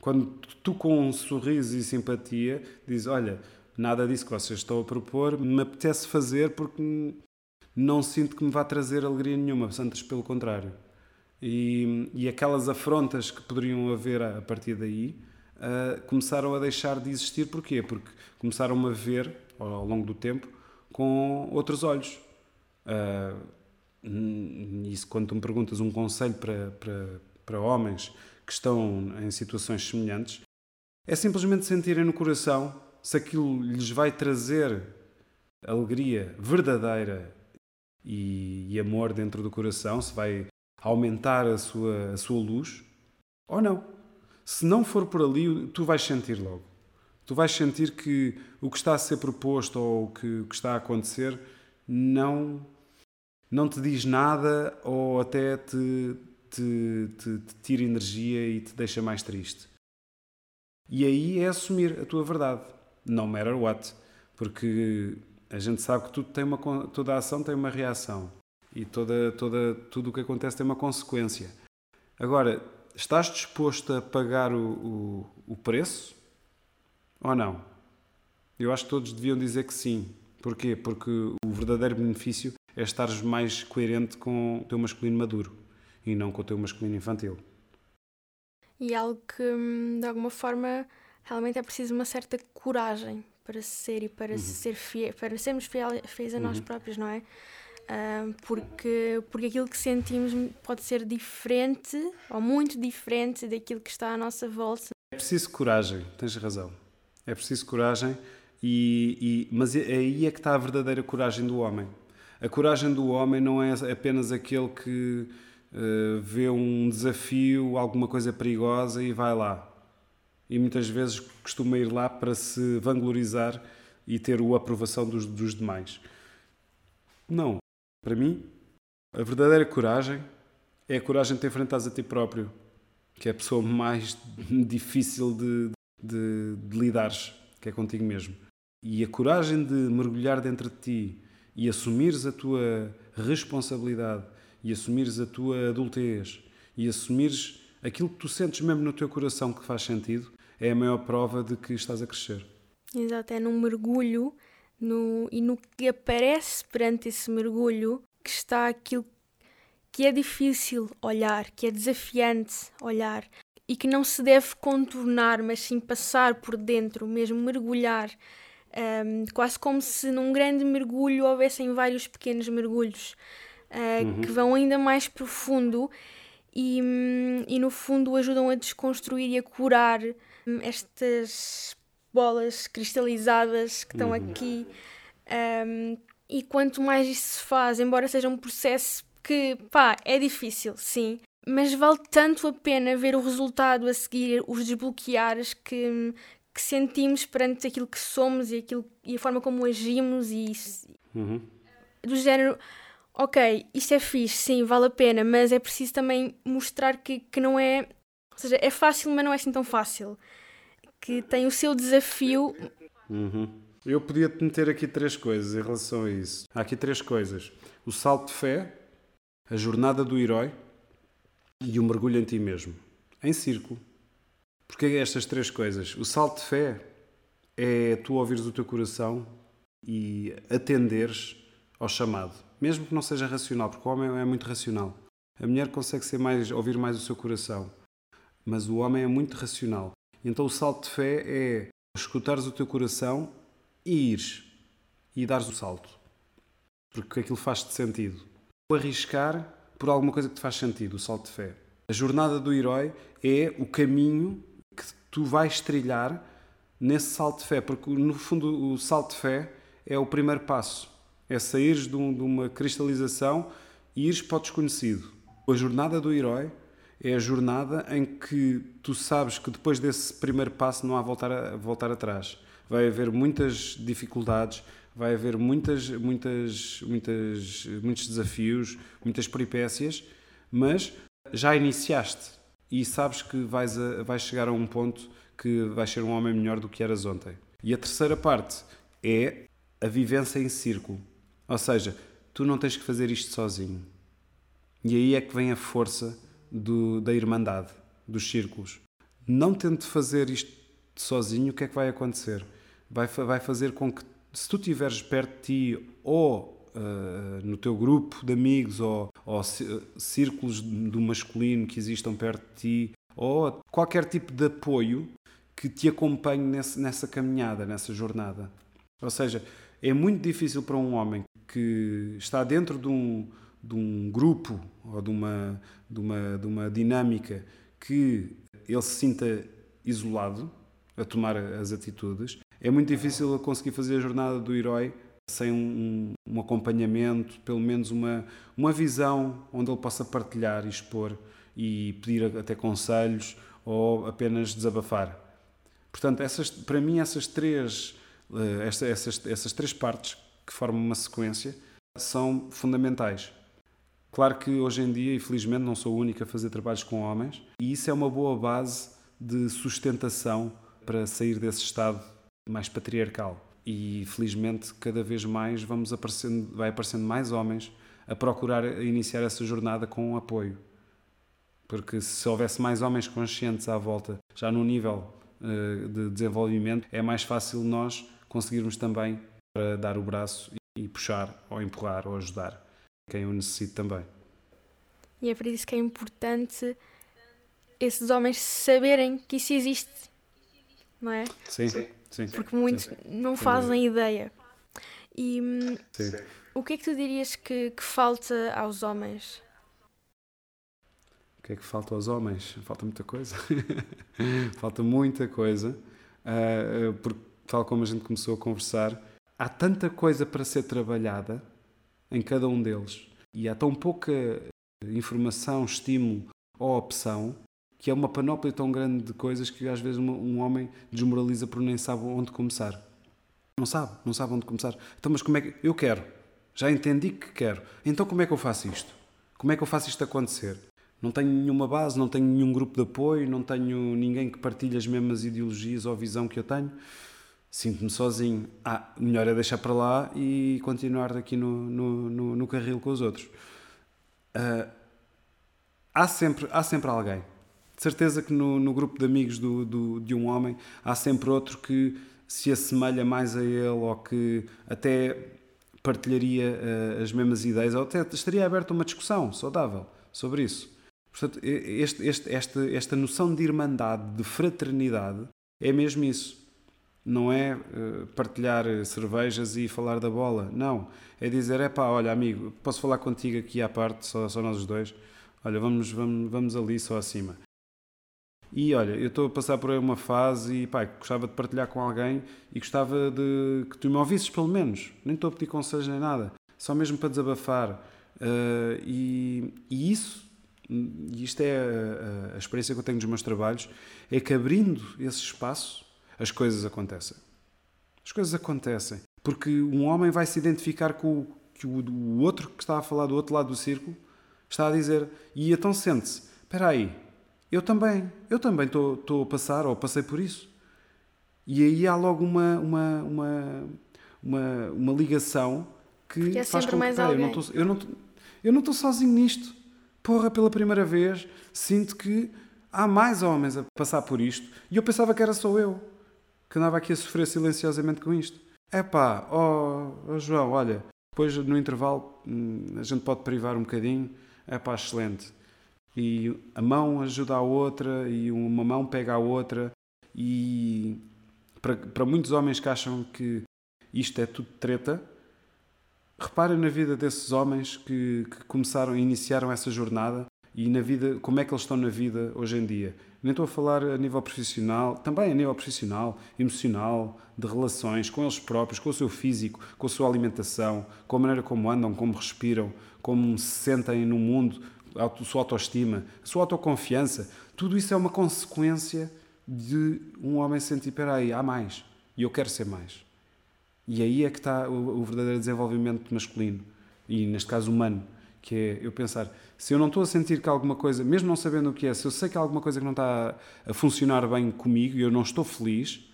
Quando tu, com um sorriso e simpatia, dizes: Olha, nada disso que vocês estão a propor me apetece fazer porque não sinto que me vá trazer alegria nenhuma, antes pelo contrário. E, e aquelas afrontas que poderiam haver a, partir daí uh, começaram a deixar de existir. Porquê? Porque começaram a ver, ao longo do tempo, com outros olhos. Uh, isso, quando tu me perguntas um conselho para, para, para homens que estão em situações semelhantes, é simplesmente sentirem no coração se aquilo lhes vai trazer alegria verdadeira e, e, amor dentro do coração, se vai aumentar a sua, a sua luz ou não. Se não for por ali, tu vais sentir logo. Tu vais sentir que o que está a ser proposto ou o que, o que está a acontecer não, não te diz nada ou até te, te, te, te tira energia e te deixa mais triste. E aí é assumir a tua verdade, no matter what. Porque a gente sabe que tudo tem uma, toda a ação tem uma reação e toda, toda, tudo o que acontece tem uma consequência. Agora, estás disposto a pagar o, o, o preço ou não? Eu acho que todos deviam dizer que sim. Porquê? Porque o verdadeiro benefício é estares mais coerente com o teu masculino maduro e não com o teu masculino infantil. E algo que, hum, de alguma forma, realmente é preciso uma certa coragem para ser e para, uhum. ser fiel, para sermos fiéis a nós uhum. próprios, não é? Porque, porque aquilo que sentimos pode ser diferente ou muito diferente daquilo que está à nossa volta. É preciso coragem, tens razão. É preciso coragem, e, e, mas é, aí é que está a verdadeira coragem do homem. A coragem do homem não é apenas aquele que uh, vê um desafio, alguma coisa perigosa e vai lá. E muitas vezes costuma ir lá para se vanglorizar e ter a aprovação dos, dos demais. Não. Para mim, a verdadeira coragem é a coragem de te enfrentares a ti próprio, que é a pessoa mais difícil de, de, de lidares, que é contigo mesmo. E a coragem de mergulhar dentro de ti e assumires a tua responsabilidade e assumires a tua adultez e assumires aquilo que tu sentes mesmo no teu coração que faz sentido, é a maior prova de que estás a crescer. Exato, é num mergulho no, e no que aparece perante esse mergulho que está aquilo que é difícil olhar, que é desafiante olhar e que não se deve contornar, mas sim passar por dentro, mesmo mergulhar, um, quase como se num grande mergulho houvessem vários pequenos mergulhos uh, uhum. que vão ainda mais profundo e, hum, e, no fundo ajudam a desconstruir e a curar hum, estas bolas cristalizadas que estão uhum. aqui. Um, e quanto mais isso se faz, embora seja um processo que, pá, é difícil, sim, mas vale tanto a pena ver o resultado a seguir, os desbloqueares que, que sentimos perante aquilo que somos e, aquilo, e a forma como agimos e uhum. do género ok, isto é fixe, sim, vale a pena, mas é preciso também mostrar que, que não é. Ou seja, é fácil, mas não é assim tão fácil. Que tem o seu desafio. Uhum. Eu podia te meter aqui três coisas em relação a isso. Há aqui três coisas: o salto de fé, a jornada do herói e o mergulho em ti mesmo. Em círculo. Porque estas três coisas? O salto de fé é tu ouvires o teu coração e atenderes ao chamado, mesmo que não seja racional, porque o homem é muito racional. A mulher consegue ser mais, ouvir mais o seu coração, mas o homem é muito racional. Então o salto de fé é escutares o teu coração e ires e dares o salto, porque aquilo faz-te sentido. O arriscar por alguma coisa que te faz sentido, o salto de fé. A jornada do herói é o caminho que tu vais trilhar nesse salto de fé, porque no fundo o salto de fé é o primeiro passo. É saíres de, um, de uma cristalização e ires para o desconhecido. A jornada do herói é a jornada em que tu sabes que depois desse primeiro passo não há voltar, a, voltar atrás. Vai haver muitas dificuldades, vai haver muitas, muitas, muitas, muitos desafios, muitas peripécias, mas já iniciaste e sabes que vais, a, vais chegar a um ponto que vais ser um homem melhor do que eras ontem. E a terceira parte é a vivência em círculo. Ou seja, tu não tens que fazer isto sozinho. E aí é que vem a força do, da irmandade, dos círculos. Não tente fazer isto sozinho, o que é que vai acontecer? Vai, vai fazer com que, se tu estiveres perto de ti ou uh, no teu grupo de amigos ou, ou círculos do masculino que existam perto de ti ou qualquer tipo de apoio que te acompanhe nesse, nessa caminhada, nessa jornada. Ou seja, é muito difícil para um homem que está dentro de um, de um grupo ou de uma, de, uma, de uma dinâmica que ele se sinta isolado a tomar as atitudes, é muito difícil conseguir fazer a jornada do herói sem um, um, acompanhamento, pelo menos uma, uma visão onde ele possa partilhar e expor e pedir até conselhos ou apenas desabafar. Portanto, essas, para mim, essas três, eh, essas, essas três partes que formam uma sequência são fundamentais. Claro que hoje em dia, infelizmente, não sou o único a fazer trabalhos com homens e isso é uma boa base de sustentação para sair desse estado mais patriarcal. E felizmente, cada vez mais vamos aparecendo, vai aparecendo mais homens a procurar iniciar essa jornada com apoio. Porque se houvesse mais homens conscientes à volta, já no nível uh, de desenvolvimento, é mais fácil nós conseguirmos também dar o braço e puxar, ou empurrar, ou ajudar quem o necessite também. E é por isso que é importante esses homens saberem que isso existe, não é? Sim, sim. sim Porque muitos sim. não fazem ideia. E hum, sim. o que é que tu dirias que, que falta aos homens? O que é que falta aos homens? Falta muita coisa. falta muita coisa. Uh, porque, tal como a gente começou a conversar, há tanta coisa para ser trabalhada em cada um deles. E há tão pouca informação, estímulo ou opção que é uma panóplia tão grande de coisas que às vezes um homem desmoraliza por nem sabe onde começar. Não sabe, não sabe onde começar. Então, mas como é que. Eu quero. Já entendi que quero. Então, como é que eu faço isto? Como é que eu faço isto acontecer? Não tenho nenhuma base, não tenho nenhum grupo de apoio, não tenho ninguém que partilhe as mesmas ideologias ou visão que eu tenho. Sinto-me sozinho. Ah, melhor é deixar para lá e continuar aqui no, no, no, no carril com os outros. Uh, há, sempre, há sempre alguém de certeza que no, no grupo de amigos do, do, de um homem há sempre outro que se assemelha mais a ele ou que até partilharia uh, as mesmas ideias ou até estaria aberto a uma discussão saudável sobre isso. Portanto, este, este, esta, esta noção de irmandade, de fraternidade, é mesmo isso. Não é uh, partilhar cervejas e falar da bola. Não. É dizer: é pá, olha, amigo, posso falar contigo aqui à parte, só, só nós os dois? Olha, vamos, vamos, vamos ali só acima. E olha, eu estou a passar por uma fase e pá, gostava de partilhar com alguém e gostava de que tu me ouvisses pelo menos. Nem estou a pedir conselhos nem nada, só mesmo para desabafar. Uh, e, e, isso, e isto é a, a, experiência que eu tenho dos meus trabalhos, é que abrindo esse espaço, as coisas acontecem. As coisas acontecem. Porque um homem vai se identificar com o que o, o outro que está a falar do outro lado do círculo está a dizer. E então sente-se: espera aí, eu também, eu também estou a passar ou passei por isso. E aí há logo uma, uma, uma, uma, uma ligação que é faz com que mais eu não estou eu não eu não estou sozinho nisto. Porra, pela primeira vez sinto que há mais homens a passar por isto e eu pensava que era só eu que andava aqui a sofrer silenciosamente com isto. É ó oh, oh, João, olha, depois no intervalo hum, a gente pode privar um bocadinho. É excelente e a mão ajuda a outra e uma mão pega a outra e para, para muitos homens que acham que isto é tudo treta, reparem na vida desses homens que, que começaram, iniciaram essa jornada e na vida, como é que eles estão na vida hoje em dia. Nem estou a falar a nível profissional, também a nível profissional, emocional, de relações com eles próprios, com o seu físico, com a sua alimentação, com a maneira como andam, como respiram, como se sentem no mundo, a sua autoestima, a sua autoconfiança, tudo isso é uma consequência de um homem sentir, espera aí, há mais, e eu quero ser mais. E aí é que está o verdadeiro desenvolvimento masculino, e neste caso humano, que é eu pensar, se eu não estou a sentir que alguma coisa, mesmo não sabendo o que é, se eu sei que há alguma coisa que não está a, funcionar bem comigo e eu não estou feliz,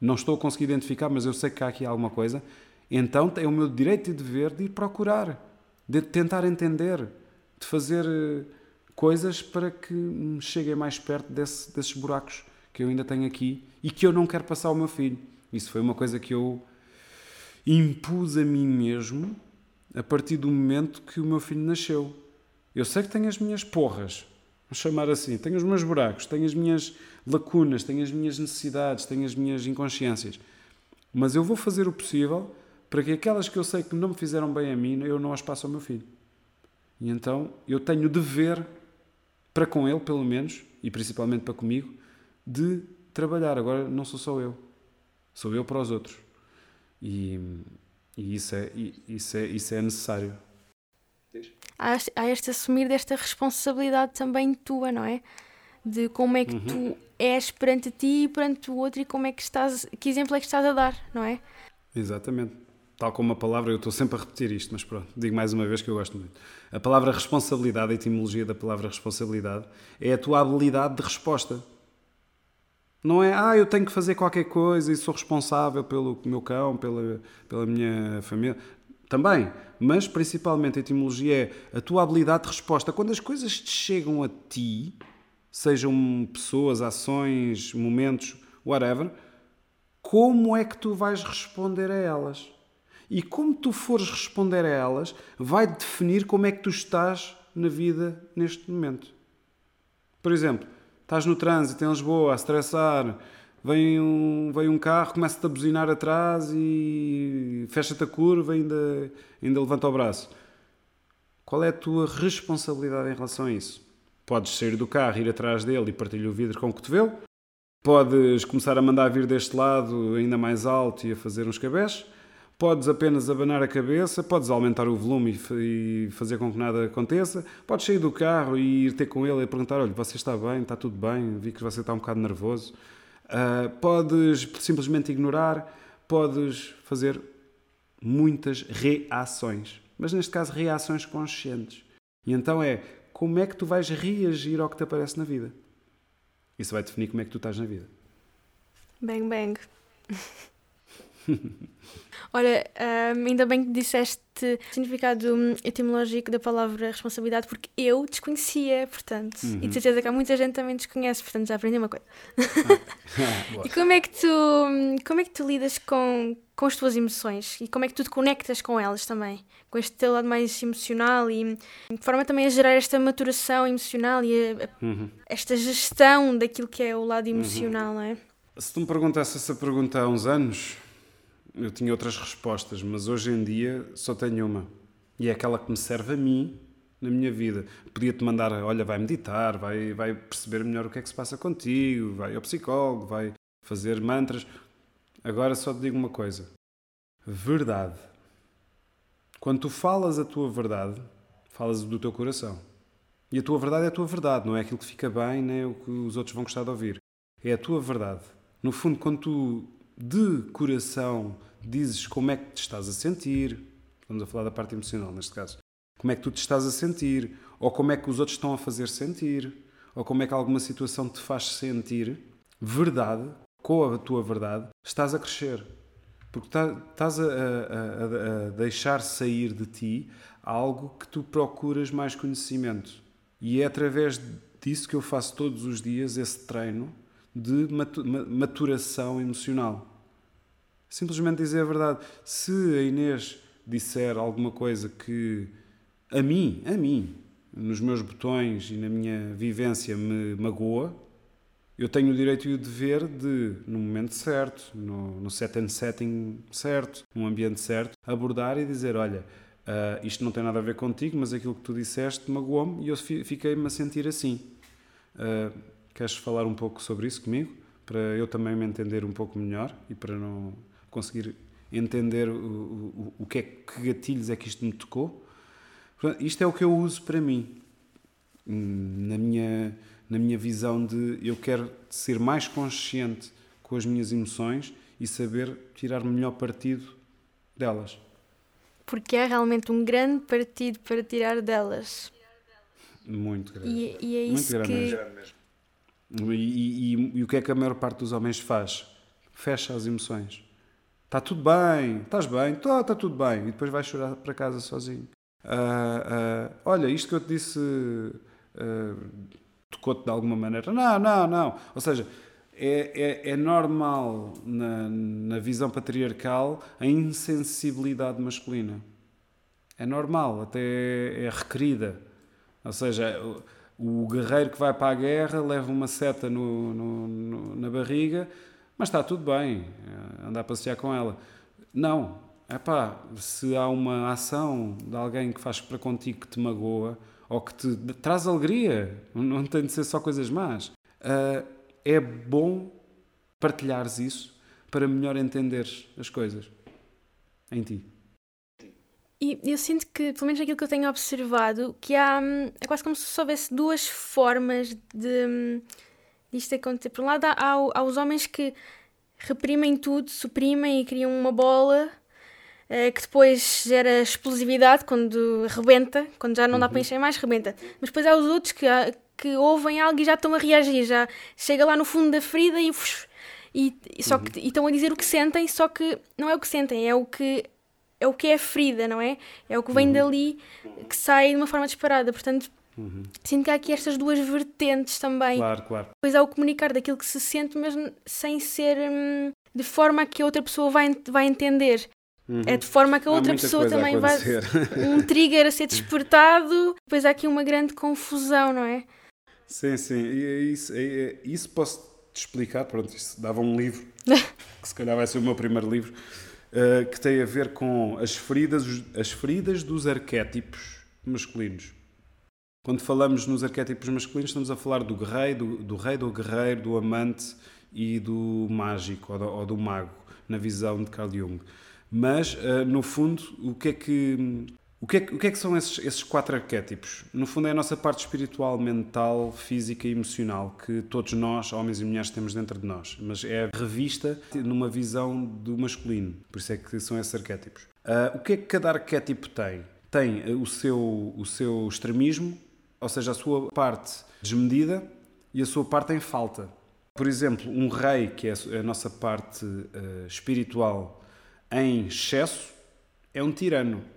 não estou a conseguir identificar, mas eu sei que há aqui alguma coisa, então é o meu direito e dever de ir procurar, de tentar entender, de fazer eh, coisas para que me cheguem mais perto desse, desses buracos que eu ainda tenho aqui e que eu não quero passar ao meu filho. Isso foi uma coisa que eu impus a mim mesmo a partir do momento que o meu filho nasceu. Eu sei que tenho as minhas porras, vamos chamar assim, tenho os meus buracos, tenho as minhas lacunas, tenho as minhas necessidades, tenho as minhas inconsciências. Mas eu vou fazer o possível para que aquelas que eu sei que não me fizeram bem a mim, eu não as passe ao meu filho. E então eu tenho o dever para com ele, pelo menos, e principalmente para comigo, de trabalhar. Agora não sou só eu, sou eu para os outros. E, e isso, é, isso, é, isso é necessário. Há, há este assumir desta responsabilidade também tua, não é? De como é que uhum. tu és perante ti e perante o outro e como é que estás, que exemplo é que estás a dar, não é? Exatamente. Tal como a palavra, eu estou sempre a repetir isto, mas pronto, digo mais uma vez que eu gosto muito. A palavra responsabilidade, a etimologia da palavra responsabilidade, é a tua habilidade de resposta. Não é, ah, eu tenho que fazer qualquer coisa e sou responsável pelo meu cão, pela, pela minha família. Também, mas principalmente a etimologia é a tua habilidade de resposta. Quando as coisas te chegam a ti, sejam pessoas, ações, momentos, whatever, como é que tu vais responder a elas? E como tu fores responder a elas, vai definir como é que tu estás na vida neste momento. Por exemplo, estás no trânsito em Lisboa a estressar, vem um, vem um carro, começa-te a buzinar atrás e fecha-te a curva e ainda, ainda levanta o braço. Qual é a tua responsabilidade em relação a isso? Podes sair do carro, ir atrás dele e partilhar o vidro com o cotovelo. Podes começar a mandar vir deste lado ainda mais alto e a fazer uns cabés. Podes apenas abanar a cabeça, podes aumentar o volume e fazer com que nada aconteça. Podes sair do carro e ir ter com ele e perguntar: Olha, você está bem? Está tudo bem? Vi que você está um bocado nervoso. Uh, podes simplesmente ignorar, podes fazer muitas reações, mas neste caso reações conscientes. E então é como é que tu vais reagir ao que te aparece na vida. Isso vai definir como é que tu estás na vida. Bang, bang. Olha, um, ainda bem que disseste o significado etimológico da palavra responsabilidade, porque eu desconhecia, portanto, uhum. e de uhum. certeza que há muita gente também desconhece, portanto já aprendi uma coisa. Ah, e como é que tu, como é que tu lidas com, com as tuas emoções e como é que tu te conectas com elas também, com este teu lado mais emocional e de forma também a gerar esta maturação emocional e a, a, uhum. esta gestão daquilo que é o lado emocional, uhum. não é? Se tu me perguntasse essa pergunta há uns anos, eu tinha outras respostas, mas hoje em dia só tenho uma. E é aquela que me serve a mim na minha vida. Podia-te mandar, olha, vai meditar, vai, vai perceber melhor o que é que se passa contigo, vai ao psicólogo, vai fazer mantras. Agora só te digo uma coisa: verdade. Quando tu falas a tua verdade, falas do teu coração. E a tua verdade é a tua verdade, não é aquilo que fica bem, nem o que os outros vão gostar de ouvir. É a tua verdade. No fundo, quando tu de coração dizes como é que te estás a sentir, estamos a falar da parte emocional neste caso, como é que tu te estás a sentir, ou como é que os outros estão a fazer sentir, ou como é que alguma situação te faz sentir, verdade, com a tua verdade, estás a crescer. Porque tá, estás a, a, a deixar sair de ti algo que tu procuras mais conhecimento. E é através disso que eu faço todos os dias esse treino de maturação emocional. Simplesmente dizer a verdade. Se a Inês disser alguma coisa que a mim, a mim, nos meus botões e na minha vivência me magoa, eu tenho o direito e o dever de, no momento certo, no, no set and setting certo, num ambiente certo, abordar e dizer: Olha, uh, isto não tem nada a ver contigo, mas aquilo que tu disseste magoou-me e eu fiquei-me a sentir assim. Uh, Queres falar um pouco sobre isso comigo? Para eu também me entender um pouco melhor e para não conseguir entender o, o, o que é que gatilhos é que isto me tocou. Portanto, isto é o que eu uso para mim, na minha, na minha visão de eu quero ser mais consciente com as minhas emoções e saber tirar melhor partido delas. Porque é realmente um grande partido para tirar delas. Muito grande. E, e é isso Muito grande que. Mesmo. E, e, e, o que é que a maior parte dos homens faz? Fecha as emoções. Está tudo bem, estás bem, está tá tudo bem. E depois vais chorar para casa sozinho. Uh, uh, olha, isto que eu te disse uh, tocou-te de alguma maneira. Não, não, não. Ou seja, é, é, é normal na, na visão patriarcal a insensibilidade masculina. É normal, até é requerida. Ou seja, o guerreiro que vai para a guerra leva uma seta no, no, no, na barriga, mas está tudo bem, eh, andar a passear com ela. Não, é pá, se há uma ação de alguém que faz para contigo que te magoa ou que te traz alegria, não tem de ser só coisas más, uh, é bom partilhares isso para melhor entenderes as coisas em ti. E eu sinto que, pelo menos aquilo que eu tenho observado, que há hum, é quase como se houvesse duas formas de hum, disto acontecer. Por um lado, há, há os homens que reprimem tudo, suprimem e criam uma bola eh, que depois gera explosividade quando rebenta, quando já não dá uhum. para encher mais, rebenta. Mas depois há os outros que, que ouvem algo e já estão a reagir, já chega lá no fundo da ferida e, e, só que, uhum. e estão a dizer o que sentem, só que não é o que sentem, é o que é o que é ferida, não é? É o que vem uhum. dali que sai de uma forma disparada. Portanto, uhum. sinto que há aqui estas duas vertentes também. Claro, claro. Depois há o comunicar daquilo que se sente, mas sem ser hum, de forma que a outra pessoa vai, vai entender. Uhum. É de forma que a outra pessoa também vai. um trigger a ser despertado. Depois há aqui uma grande confusão, não é? Sim, sim. E isso, isso posso te explicar. Pronto, isso dava um livro, que se calhar vai ser o meu primeiro livro uh, que tem a ver com as feridas, as feridas dos arquétipos masculinos. Quando falamos nos arquétipos masculinos, estamos a falar do guerreiro, do, do rei, do guerreiro, do amante e do mágico ou do, ou do mago, na visão de Carl Jung. Mas, uh, no fundo, o que é que o que, é, o que, é, que são esses, esses, quatro arquétipos? No fundo, é a nossa parte espiritual, mental, física e emocional que todos nós, homens e mulheres, temos dentro de nós. Mas é revista numa visão do masculino. Por isso é que são esses arquétipos. Uh, o que é que cada arquétipo tem? Tem o seu, o seu extremismo, ou seja, a sua parte desmedida e a sua parte em falta. Por exemplo, um rei, que é a nossa parte uh, espiritual, em excesso, é um tirano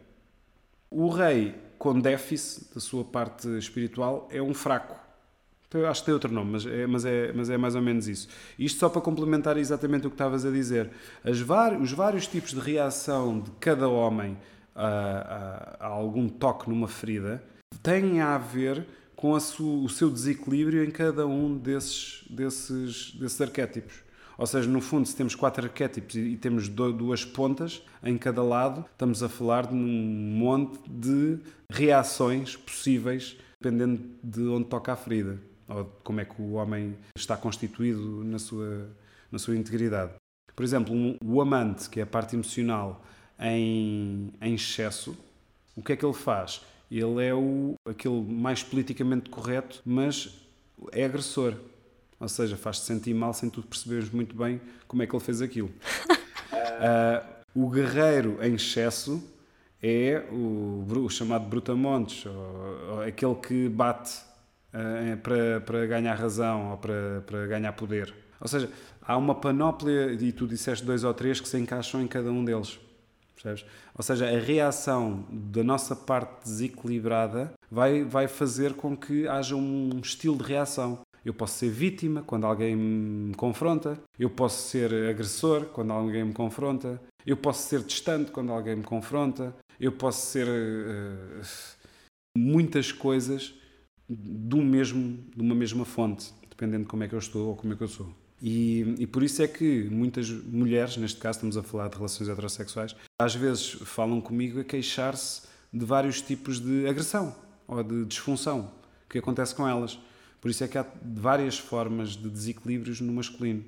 o rei com déficit da sua parte espiritual é um fraco. Então, acho que tem outro nome, mas é, mas, é, mas é mais ou menos isso. Isto só para complementar exatamente o que estavas a dizer. Os vários tipos de reação de cada homem a, a, a algum toque numa ferida têm a ver com o seu desequilíbrio em cada um desses, desses, desses arquétipos. Ou seja, no fundo, se temos quatro arquétipos e, temos duas pontas em cada lado, estamos a falar de um monte de reações possíveis, dependendo de onde toca a ferida, ou de como é que o homem está constituído na sua, na sua integridade. Por exemplo, um, o amante, que é a parte emocional, em, em excesso, o que é que ele faz? Ele é o, aquele mais politicamente correto, mas é agressor. Ou seja, faz-te sentir mal sem tu perceberes muito bem como é que ele fez aquilo. uh, o guerreiro em excesso é o, o chamado brutamontes, ou, ou, aquele que bate uh, para, para ganhar razão ou para, para ganhar poder. Ou seja, há uma panóplia, e tu disseste dois ou três, que se encaixam em cada um deles. Percebes? Ou seja, a reação da nossa parte desequilibrada vai, vai fazer com que haja um estilo de reação. Eu posso ser vítima quando alguém me confronta, eu posso ser agressor quando alguém me confronta, eu posso ser distante quando alguém me confronta, eu posso ser uh, muitas coisas do mesmo, de uma mesma fonte, dependendo de como é que eu estou ou como é que eu sou. E, e, por isso é que muitas mulheres, neste caso estamos a falar de relações heterossexuais, às vezes falam comigo a queixar-se de vários tipos de agressão ou de disfunção que acontece com elas. Por isso é que há várias formas de desequilíbrios no masculino.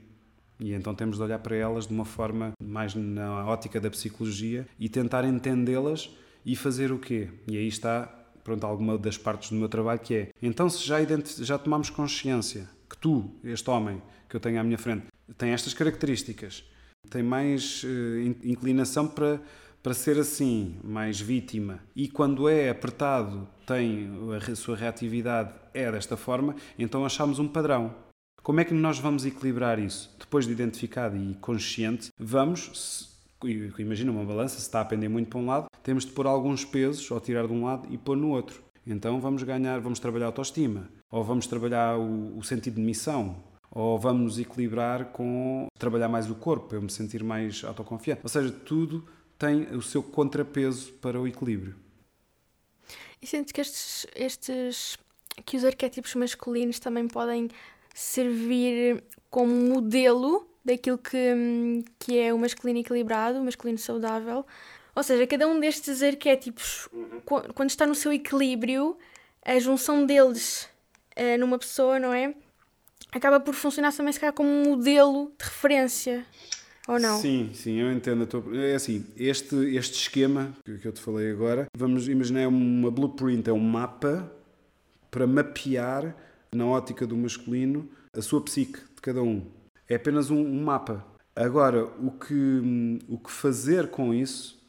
E então temos de olhar para elas de uma forma mais na ótica da psicologia e tentar entendê-las e fazer o quê? E aí está, pronto, alguma das partes do meu trabalho que é, então se já, já tomamos consciência que tu, este homem que eu tenho à minha frente, tem estas características, tem mais uh, inclinação para para ser assim, mais vítima, e quando é apertado, tem a sua reatividade é desta forma, então achamos um padrão. Como é que nós vamos equilibrar isso? Depois de identificado e consciente, vamos, imagina uma balança, se está a pender muito para um lado, temos de pôr alguns pesos, ou tirar de um lado e pôr no outro. Então vamos ganhar, vamos trabalhar a autoestima, ou vamos trabalhar o, o sentido de missão, ou vamos equilibrar com trabalhar mais o corpo, eu me sentir mais autoconfiante. Ou seja, tudo tem o seu contrapeso para o equilíbrio. E sentes que estes, estes que os arquétipos masculinos também podem servir como modelo daquilo que, que é o masculino equilibrado, o masculino saudável. Ou seja, cada um destes arquétipos, uhum. quando está no seu equilíbrio, a junção deles uh, numa pessoa, não é? Acaba por funcionar também, se calhar, como um modelo de referência. Ou não? Sim, sim, eu entendo. É assim, este, este esquema que eu te falei agora, vamos imaginar é uma blueprint, é um mapa para mapear, na ótica do masculino, a sua psique de cada um. É apenas um, um mapa. Agora, o que, o que fazer com isso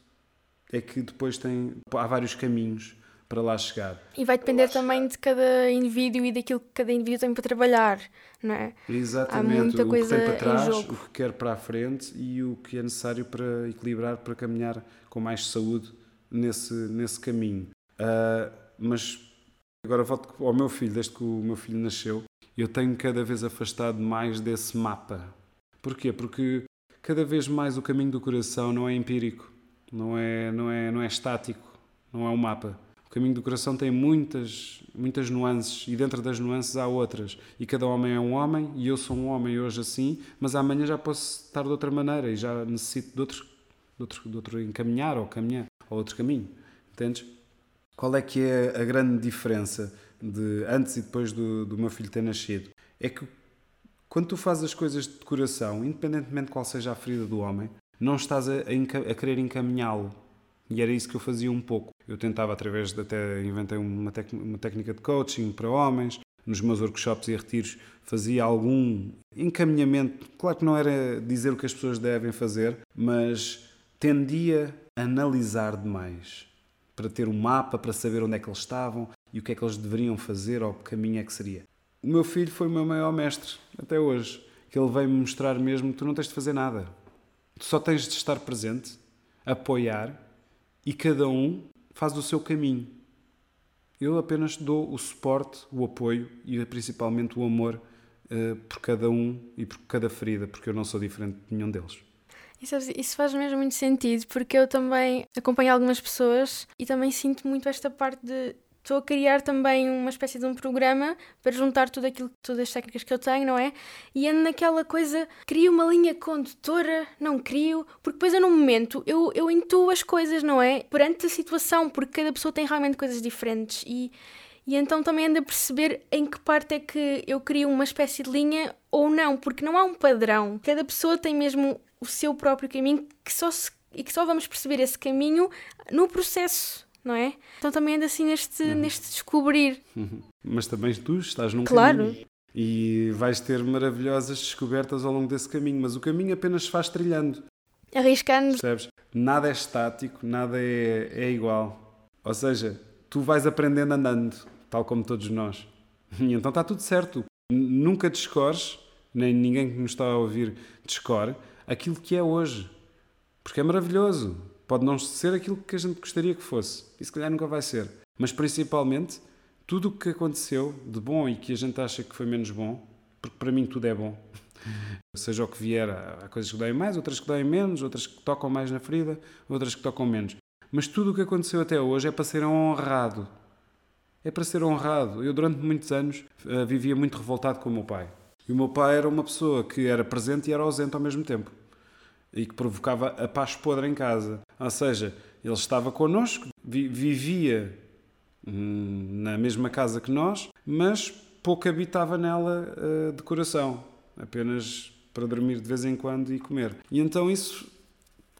é que depois tem. Há vários caminhos para lá chegar. E vai depender também de cada indivíduo e daquilo que cada indivíduo tem para trabalhar, não é? Exatamente. Há muita coisa o que tem para trás, o que quer para a frente e o que é necessário para equilibrar, para caminhar com mais saúde nesse, nesse caminho. Uh, mas agora volto ao meu filho, desde que o meu filho nasceu, eu tenho cada vez afastado mais desse mapa. Porquê? Porque cada vez mais o caminho do coração não é empírico, não é, não é, não é estático, não é um mapa caminho do coração tem muitas, muitas nuances e dentro das nuances há outras. E cada homem é um homem e eu sou um homem hoje assim, mas amanhã já posso estar de outra maneira e já necessito de outro, de outro, de outro encaminhar ou caminhar ou outro caminho. Entendes? Qual é que é a grande diferença de antes e depois do, do meu filho ter nascido? É que quando tu fazes as coisas de coração, independentemente de qual seja a ferida do homem, não estás a, a, a querer encaminhá-lo e era isso que eu fazia um pouco. Eu tentava, através de até inventei uma, uma técnica de coaching para homens, nos meus workshops e retiros fazia algum encaminhamento. Claro que não era dizer o que as pessoas devem fazer, mas tendia a analisar demais para ter um mapa, para saber onde é que eles estavam e o que é que eles deveriam fazer ou que caminho é que seria. O meu filho foi o meu maior mestre até hoje, que ele veio-me mostrar mesmo: tu não tens de fazer nada, tu só tens de estar presente, apoiar e cada um faz o seu caminho. Eu apenas dou o suporte, o apoio e principalmente o amor uh, por cada um e por cada ferida, porque eu não sou diferente de nenhum deles. Isso, faz mesmo muito sentido, porque eu também acompanho algumas pessoas e também sinto muito esta parte de estou a criar também uma espécie de um programa para juntar tudo aquilo, todas as técnicas que eu tenho, não é? E ando naquela coisa, crio uma linha condutora, não crio, porque depois eu no momento eu, eu intuo as coisas, não é? Perante a situação, porque cada pessoa tem realmente coisas diferentes e, e então também ando a perceber em que parte é que eu crio uma espécie de linha ou não, porque não há um padrão. Cada pessoa tem mesmo o seu próprio caminho que só se, e que só vamos perceber esse caminho no processo não é? Então também anda assim neste, uhum. neste descobrir. Uhum. Mas também tu estás num claro. caminho. E vais ter maravilhosas descobertas ao longo desse caminho, mas o caminho apenas se faz trilhando. Arriscando. Percebes? Nada é estático, nada é, é igual. Ou seja, tu vais aprendendo andando, tal como todos nós. E então está tudo certo. Nunca descores, nem ninguém que nos está a ouvir descore, aquilo que é hoje. Porque é maravilhoso. Pode não ser aquilo que a gente gostaria que fosse, e se calhar nunca vai ser. Mas principalmente, tudo o que aconteceu de bom e que a gente acha que foi menos bom, porque para mim tudo é bom. Seja o que vier, há coisas que doem mais, outras que doem menos, outras que tocam mais na ferida, outras que tocam menos. Mas tudo o que aconteceu até hoje é para ser honrado. É para ser honrado. Eu, durante muitos anos, eh, vivia muito revoltado com o meu pai. E o meu pai era uma pessoa que era presente e era ausente ao mesmo tempo e que provocava a paz podre em casa. Ou seja, ele estava connosco, vivia hum, na mesma casa que nós, mas pouco habitava nela uh, de coração, apenas para dormir de vez em quando e comer. E então isso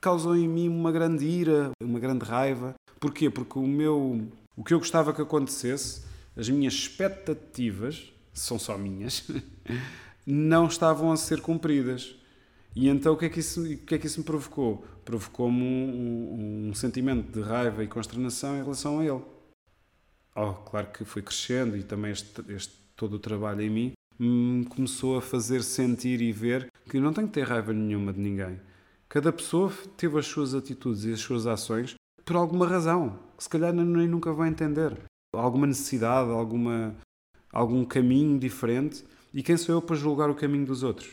causou em mim uma grande ira, uma grande raiva. Porquê? Porque o meu, o que eu gostava que acontecesse, as minhas expectativas, são só minhas, não estavam a ser cumpridas. E então o que é que isso, o que é que isso me provocou? Provocou-me um, um, um, sentimento de raiva e consternação em relação a ele. Oh, claro que fui crescendo e também este, este todo o trabalho em mim me começou a fazer sentir e ver que não tenho que ter raiva nenhuma de ninguém. Cada pessoa teve as suas atitudes e as suas ações por alguma razão, que se calhar nem nunca vai entender. Alguma necessidade, alguma, algum caminho diferente. E quem sou eu para julgar o caminho dos outros?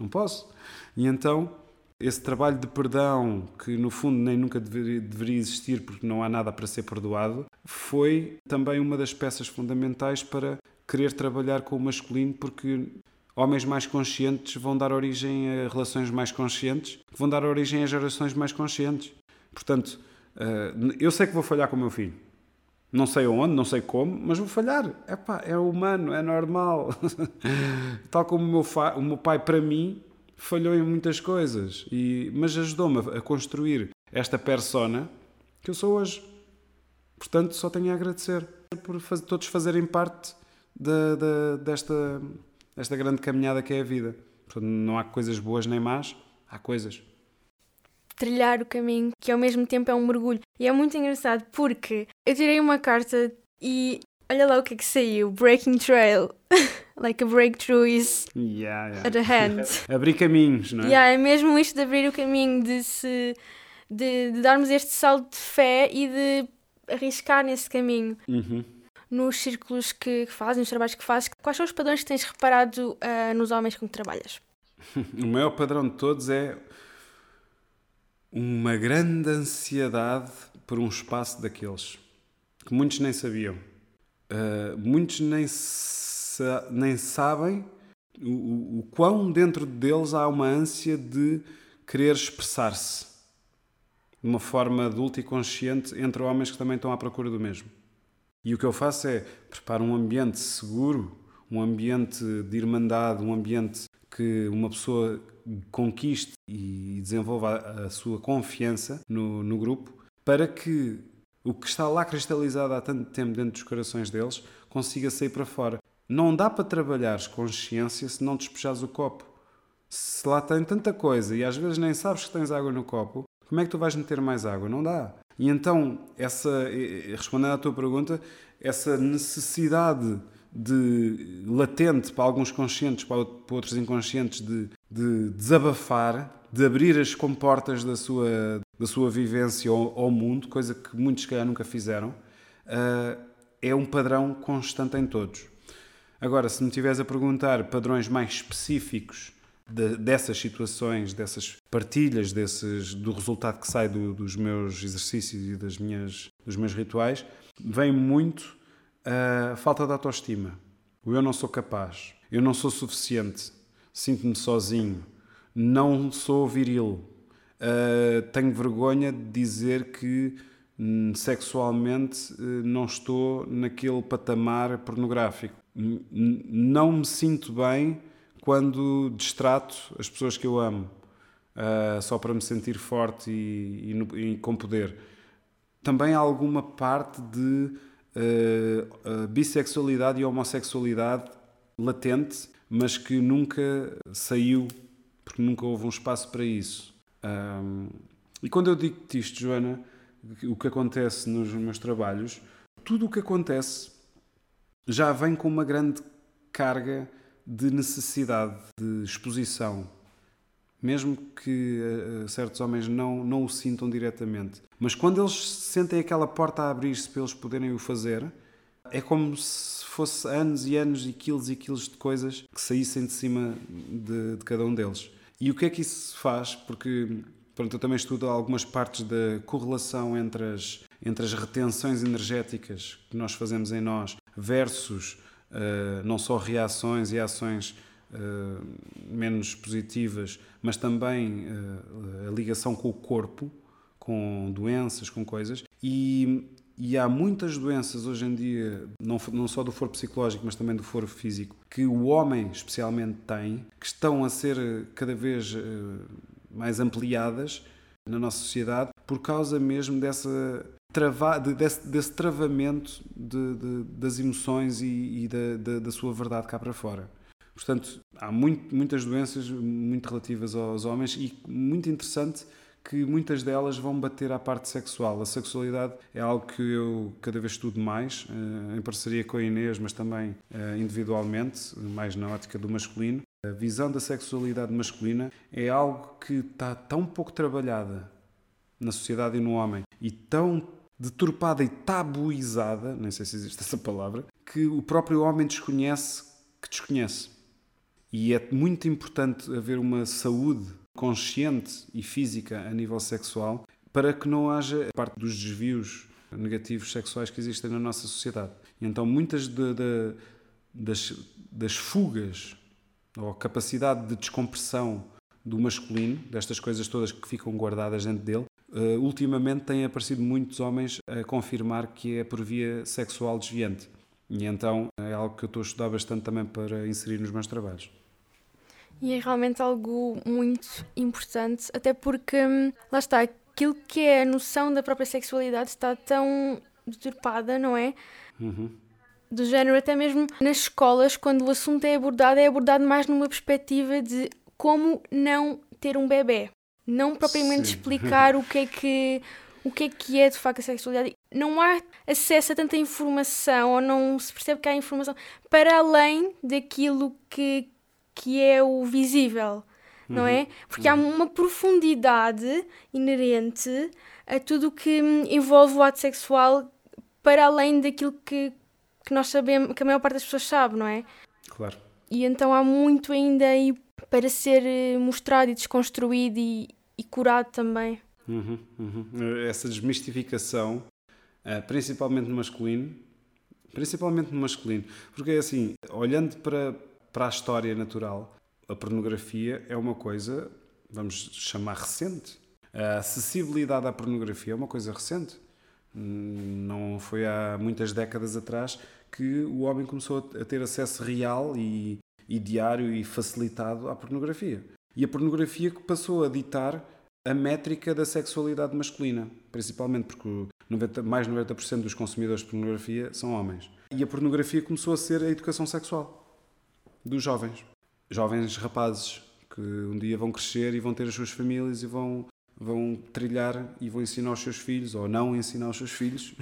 Não posso. E então, esse trabalho de perdão, que no fundo nem nunca deveria, deveria existir porque não há nada para ser perdoado, foi também uma das peças fundamentais para querer trabalhar com o masculino, porque homens mais conscientes vão dar origem a relações mais conscientes, vão dar origem a gerações mais conscientes. Portanto, eh, eu sei que vou falhar com o meu filho. Não sei onde, não sei como, mas vou falhar. Epá, é humano, é normal. Tal como o meu, o meu pai, para mim, falhou em muitas coisas, e, mas ajudou-me a construir esta persona que eu sou hoje. Portanto, só tenho a agradecer por faz, todos fazerem parte de, de, desta, desta grande caminhada que é a vida. Portanto, não há coisas boas nem más, há coisas. Trilhar o caminho, que ao mesmo tempo é um mergulho. E é muito engraçado porque eu tirei uma carta e olha lá o que é que saiu: Breaking Trail. like a breakthrough is yeah, yeah. at a hand. abrir caminhos, não é? Yeah, é mesmo isto de abrir o caminho, de, se, de, de darmos este salto de fé e de arriscar nesse caminho. Uhum. Nos círculos que, que fazes, nos trabalhos que fazes, quais são os padrões que tens reparado uh, nos homens com que trabalhas? o maior padrão de todos é uma grande ansiedade por um espaço daqueles que muitos nem sabiam. Uh, muitos nem, sa nem sabem o, o, o quão dentro deles há uma ânsia de querer expressar-se de uma forma adulta e consciente entre homens que também estão à procura do mesmo. E o que eu faço é preparar um ambiente seguro, um ambiente de irmandade, um ambiente que uma pessoa conquiste e desenvolva a, sua confiança no, no grupo para que o que está lá cristalizado há tanto tempo dentro dos corações deles consiga sair para fora. Não dá para trabalhares consciência se não despejares o copo. Se lá tem tanta coisa e às vezes nem sabes que tens água no copo, como é que tu vais meter mais água? Não dá. E então, essa, respondendo à tua pergunta, essa necessidade de latente para alguns conscientes, para outros inconscientes, de, de desabafar, de abrir as comportas da sua, da sua vivência ao, ao mundo, coisa que muitos, se calhar, nunca fizeram, uh, é um padrão constante em todos. Agora, se me tiveres a perguntar padrões mais específicos de, dessas situações, dessas partilhas, desses, do resultado que sai do, dos meus exercícios e das minhas, dos meus rituais, vem muito a falta de autoestima. O eu não sou capaz, eu não sou suficiente, sinto-me sozinho, não sou viril, uh, tenho vergonha de dizer que hum, sexualmente uh, não estou naquele patamar pornográfico. não me sinto bem quando distrato as pessoas que eu amo, uh, só para me sentir forte e, e, e, com poder. Também há alguma parte de uh, bissexualidade e homossexualidade latente, mas que nunca saiu, porque nunca houve um espaço para isso. Um, e quando eu digo-te isto, Joana, o que acontece nos meus trabalhos, tudo o que acontece já vem com uma grande carga de necessidade de exposição, mesmo que uh, certos homens não, não o sintam diretamente. Mas quando eles sentem aquela porta a abrir-se para eles poderem o fazer, é como se fosse anos e anos e quilos e quilos de coisas que saíssem de cima de, de cada um deles. E o que é que isso faz? Porque pronto, eu também estudo algumas partes da correlação entre as, entre as retenções energéticas que nós fazemos em nós versus uh, não só reações e ações uh, menos positivas, mas também uh, a ligação com o corpo, com doenças, com coisas. E, e há muitas doenças hoje em dia, não, não só do foro psicológico, mas também do foro físico, que o homem especialmente tem, que estão a ser cada vez mais ampliadas na nossa sociedade por causa mesmo dessa trava, desse, desse, travamento de, de, das emoções e, e da, da, sua verdade cá para fora. Portanto, há muito, muitas doenças muito relativas aos homens e muito interessante que muitas delas vão bater à parte sexual. A sexualidade é algo que eu cada vez estudo mais, eh, em parceria com a Inês, mas também eh, individualmente, mais na ótica do masculino. A visão da sexualidade masculina é algo que está tão pouco trabalhada na sociedade e no homem e tão deturpada e tabuizada, nem sei se existe essa palavra, que o próprio homem desconhece que desconhece. E é muito importante haver uma saúde consciente e física a nível sexual para que não haja parte dos desvios negativos sexuais que existem na nossa sociedade. E então muitas de, de, das, das fugas ou capacidade de descompressão do masculino, destas coisas todas que ficam guardadas dentro dele, uh, ultimamente têm aparecido muitos homens a confirmar que é por via sexual desviante. E então é algo que eu estou a estudar bastante também para inserir nos meus trabalhos. E é realmente algo muito importante, até porque, hum, lá está, aquilo que é a noção da própria sexualidade está tão deturpada, não é? Uhum. Do género, até mesmo nas escolas, quando o assunto é abordado, é abordado mais numa perspectiva de como não ter um bebê. Não propriamente Sim. explicar o que é que o que é que é de facto a sexualidade. Não há acesso a tanta informação, ou não se percebe que há informação para além daquilo que, que é o visível, uhum. não é? Porque uhum. há uma profundidade inerente a tudo o que envolve o ato sexual para além daquilo que, que nós sabemos, que a maior parte das pessoas sabe, não é? Claro. E então há muito ainda aí para ser eh, mostrado e desconstruído e, e curado também. Uhum, uhum. Essa desmistificação, eh, principalmente no masculino, principalmente no masculino, porque é assim, olhando para, para a história natural, a pornografia é uma coisa, vamos chamar recente. A acessibilidade à pornografia é uma coisa recente. Não foi há muitas décadas atrás que o homem começou a ter acesso real e, e diário e facilitado à pornografia. E a pornografia que passou a ditar a métrica da sexualidade masculina, principalmente porque 90, mais de 90% dos consumidores de pornografia são homens. E a pornografia começou a ser a educação sexual dos jovens. Jovens rapazes que um dia vão crescer e vão ter as suas famílias e vão vão trilhar e vão ensinar aos seus filhos, ou não ensinar aos seus filhos,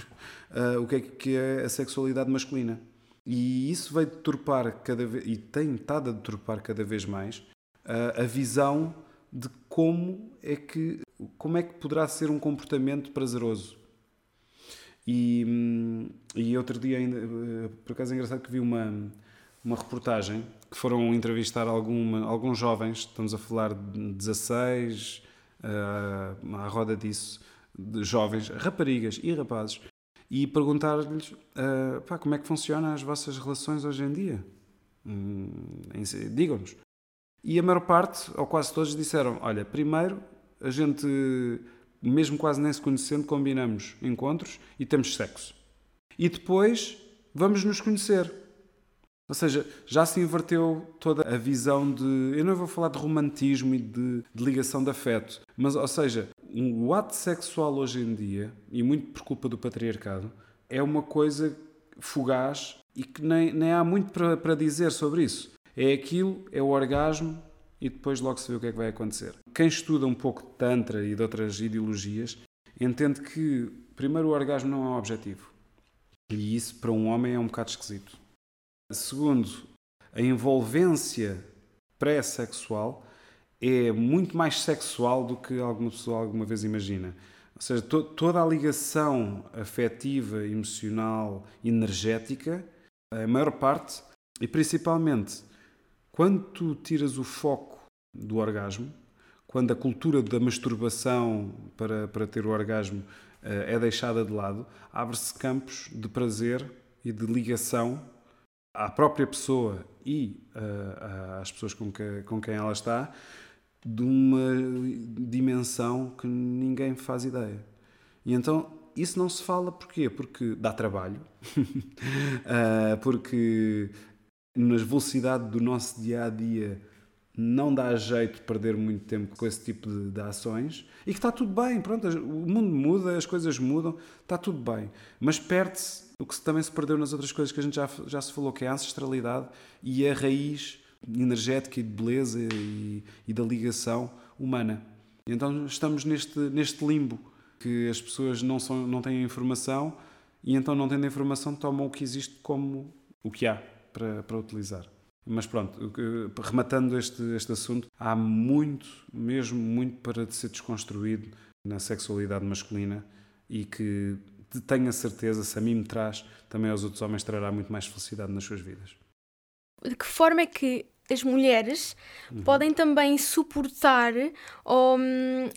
uh, o que é, que é a sexualidade masculina. E isso vai deturpar cada vez, e tem estado a deturpar cada vez mais, uh, a visão de como é que como é que poderá ser um comportamento prazeroso. E, hum, e outro dia ainda, uh, por acaso é engraçado que vi uma, uma reportagem que foram entrevistar alguma, alguns jovens, estamos a falar de 16, uh, à roda disso, de jovens, raparigas e rapazes, e perguntar-lhes uh, como é que funcionam as vossas relações hoje em dia. Hum, Digam-nos. E a maior parte, ou quase todos, disseram: Olha, primeiro a gente, mesmo quase nem se conhecendo, combinamos encontros e temos sexo. E depois vamos nos conhecer. Ou seja, já se inverteu toda a visão de. Eu não vou falar de romantismo e de, de ligação de afeto, mas, ou seja, o ato sexual hoje em dia, e muito por culpa do patriarcado, é uma coisa fugaz e que nem, nem há muito para, para dizer sobre isso. É aquilo, é o orgasmo e depois logo se vê o que é que vai acontecer. Quem estuda um pouco de Tantra e de outras ideologias entende que, primeiro, o orgasmo não é um objetivo. E isso para um homem é um bocado esquisito. Segundo, a envolvência pré-sexual é muito mais sexual do que alguma pessoa alguma vez imagina. Ou seja, to toda a ligação afetiva, emocional, energética, a maior parte, e principalmente quando tu tiras o foco do orgasmo, quando a cultura da masturbação para, para ter o orgasmo uh, é deixada de lado, abre-se campos de prazer e de ligação à própria pessoa e uh, às pessoas com, que, com quem ela está de uma dimensão que ninguém faz ideia. E então isso não se fala porquê? Porque dá trabalho, uh, porque na velocidade do nosso dia a dia não dá jeito de perder muito tempo com esse tipo de, de, ações e que está tudo bem, pronto, o mundo muda, as coisas mudam, está tudo bem, mas perde-se o que também se perdeu nas outras coisas que a gente já, já se falou, que é a ancestralidade e a raiz energética e de beleza e, e da ligação humana. Então estamos neste, neste limbo que as pessoas não, são, não têm informação e então não tendo informação tomam o que existe como o que há para, para utilizar. Mas pronto, rematando este, este assunto, há muito, mesmo muito para ser desconstruído na sexualidade masculina e que tenho a certeza, se a mim me traz, também aos outros homens trará muito mais felicidade nas suas vidas. De que forma é que as mulheres uhum. podem também suportar ou, hum,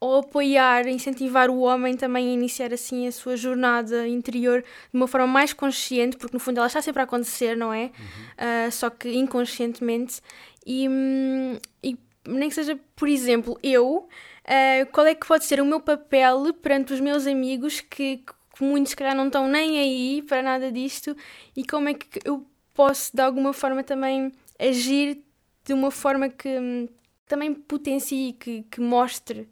ou apoiar, incentivar o homem também a iniciar assim a sua jornada interior de uma forma mais consciente, porque no fundo ela está sempre a acontecer, não é? Uhum. Uh, só que inconscientemente. E, hum, e nem que seja, por exemplo, eu, uh, qual é que pode ser o meu papel perante os meus amigos que, que muitos, calhar, não estão nem aí para nada disto e como é que eu posso, de alguma forma, também agir de uma forma que hum, também potencie, que, que mostre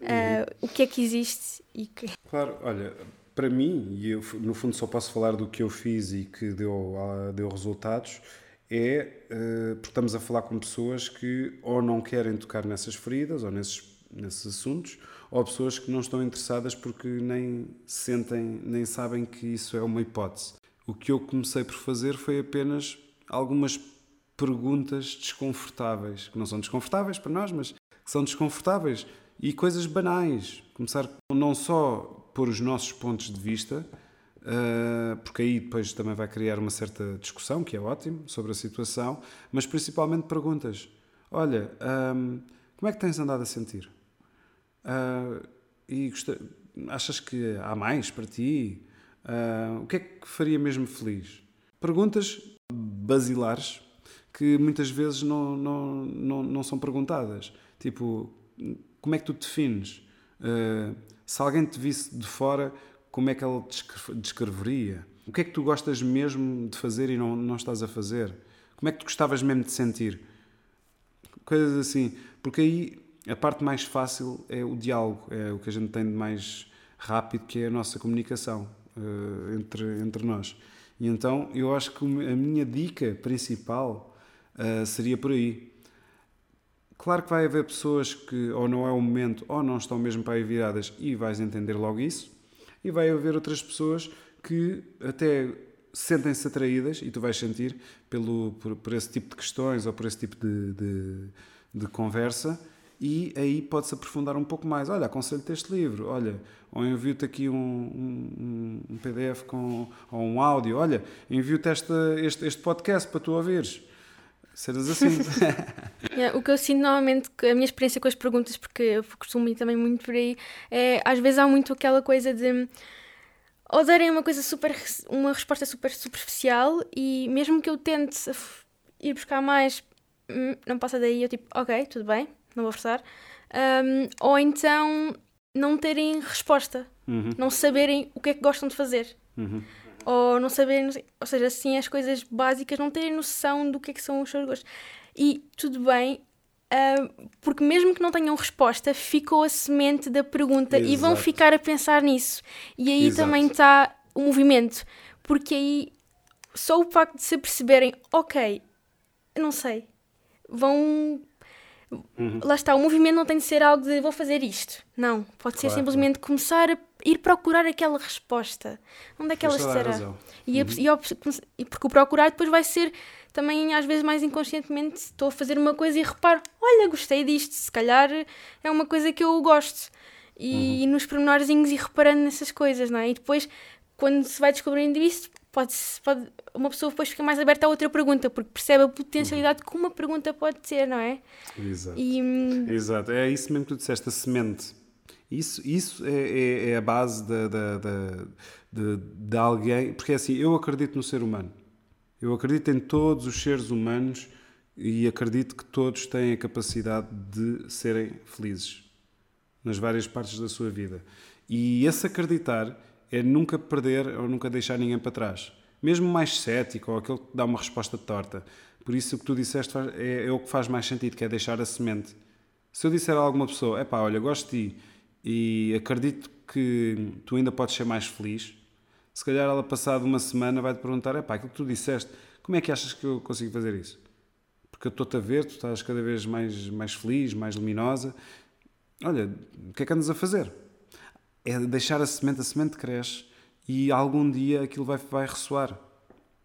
uh, o que é que existe e que. Claro, olha, para mim, e eu no fundo só posso falar do que eu fiz e que deu, deu resultados, é uh, porque estamos a falar com pessoas que ou não querem tocar nessas feridas ou nesses, nesses assuntos, ou pessoas que não estão interessadas porque nem sentem, nem sabem que isso é uma hipótese. O que eu comecei por fazer foi apenas algumas perguntas desconfortáveis, que não são desconfortáveis para nós, mas que são desconfortáveis e coisas banais. Começar não só por os nossos pontos de vista, uh, porque aí depois também vai criar uma certa discussão, que é ótimo, sobre a situação, mas principalmente perguntas. Olha, um, como é que tens andado a sentir? Uh, e achas que há mais para ti? Uh, o que é que faria mesmo feliz? Perguntas basilares que muitas vezes não, não, não, não são perguntadas. Tipo, como é que tu defines? Uh, se alguém te visse de fora, como é que ele descreveria? O que é que tu gostas mesmo de fazer e não, não estás a fazer? Como é que tu gostavas mesmo de sentir? Coisas assim. Porque aí a parte mais fácil é o diálogo, é o que a gente tem de mais rápido, que é a nossa comunicação uh, entre, entre nós. E então eu acho que a minha dica principal uh, seria por aí. Claro que vai haver pessoas que ou não é o momento ou não estão mesmo para aí viradas e vais entender logo isso. E vai haver outras pessoas que até sentem-se atraídas e tu vais sentir pelo, por, por, esse tipo de questões ou por esse tipo de, de, de conversa e aí pode-se aprofundar um pouco mais. Olha, aconselho-te este livro, olha, ou envio-te aqui um, um, um, PDF com, ou um áudio, olha, envio-te este, este podcast para tu ouvires seres assim. yeah, o que eu sinto normalmente, a minha experiência com as perguntas, porque eu costumo ir também muito por aí, é às vezes há muito aquela coisa de ou darem uma coisa super, uma resposta super superficial e mesmo que eu tente ir buscar mais, hum, não passa daí, eu tipo, ok, tudo bem, não vou forçar. Um, ou então não terem resposta, uhum. não saberem o que é que gostam de fazer. Uhum ou não saberem, ou seja, assim as coisas básicas, não terem noção do que é que são os seus gostos. E tudo bem, uh, porque mesmo que não tenham resposta, ficou a semente da pergunta Exato. e vão ficar a pensar nisso. E aí Exato. também está o movimento, porque aí só o facto de se perceberem, ok, não sei, vão Uhum. Lá está, o movimento não tem de ser algo de vou fazer isto. Não, pode ser simplesmente começar a ir procurar aquela resposta. Onde é que ela estará? E, uhum. e, porque o procurar depois vai ser também, às vezes, mais inconscientemente, estou a fazer uma coisa e reparo, olha, gostei disto, se calhar é uma coisa que eu gosto. E, uhum. e nos pormenorzinhos e reparando nessas coisas, não é? E depois, quando se vai descobrindo isso, pode, pode, uma pessoa depois fica mais aberta a outra pergunta, porque percebe a potencialidade que uma pergunta pode ter, não é? Exato. E, hum, Exato. É isso mesmo que tu disseste, a semente. Isso, isso é, é, é a base de, de, de, de, alguém. Porque é assim, eu acredito no ser humano. Eu acredito em todos os seres humanos e acredito que todos têm a capacidade de serem felizes nas várias partes da sua vida. E esse acreditar é nunca perder ou nunca deixar ninguém para trás. Mesmo mais cético ou aquele que dá uma resposta torta. Por isso o que tu disseste é, é o que faz mais sentido, que é deixar a semente. Se eu disser a alguma pessoa, é pá, olha, gosto de ti e acredito que tu ainda podes ser mais feliz, se calhar ela passada uma semana vai-te perguntar, é pá, aquilo que tu disseste, como é que achas que eu consigo fazer isso? Porque eu estou-te a ver, tu estás cada vez mais, mais feliz, mais luminosa. Olha, o que é que andas a fazer? é deixar a semente, a semente cresce e algum dia aquilo vai, vai ressoar.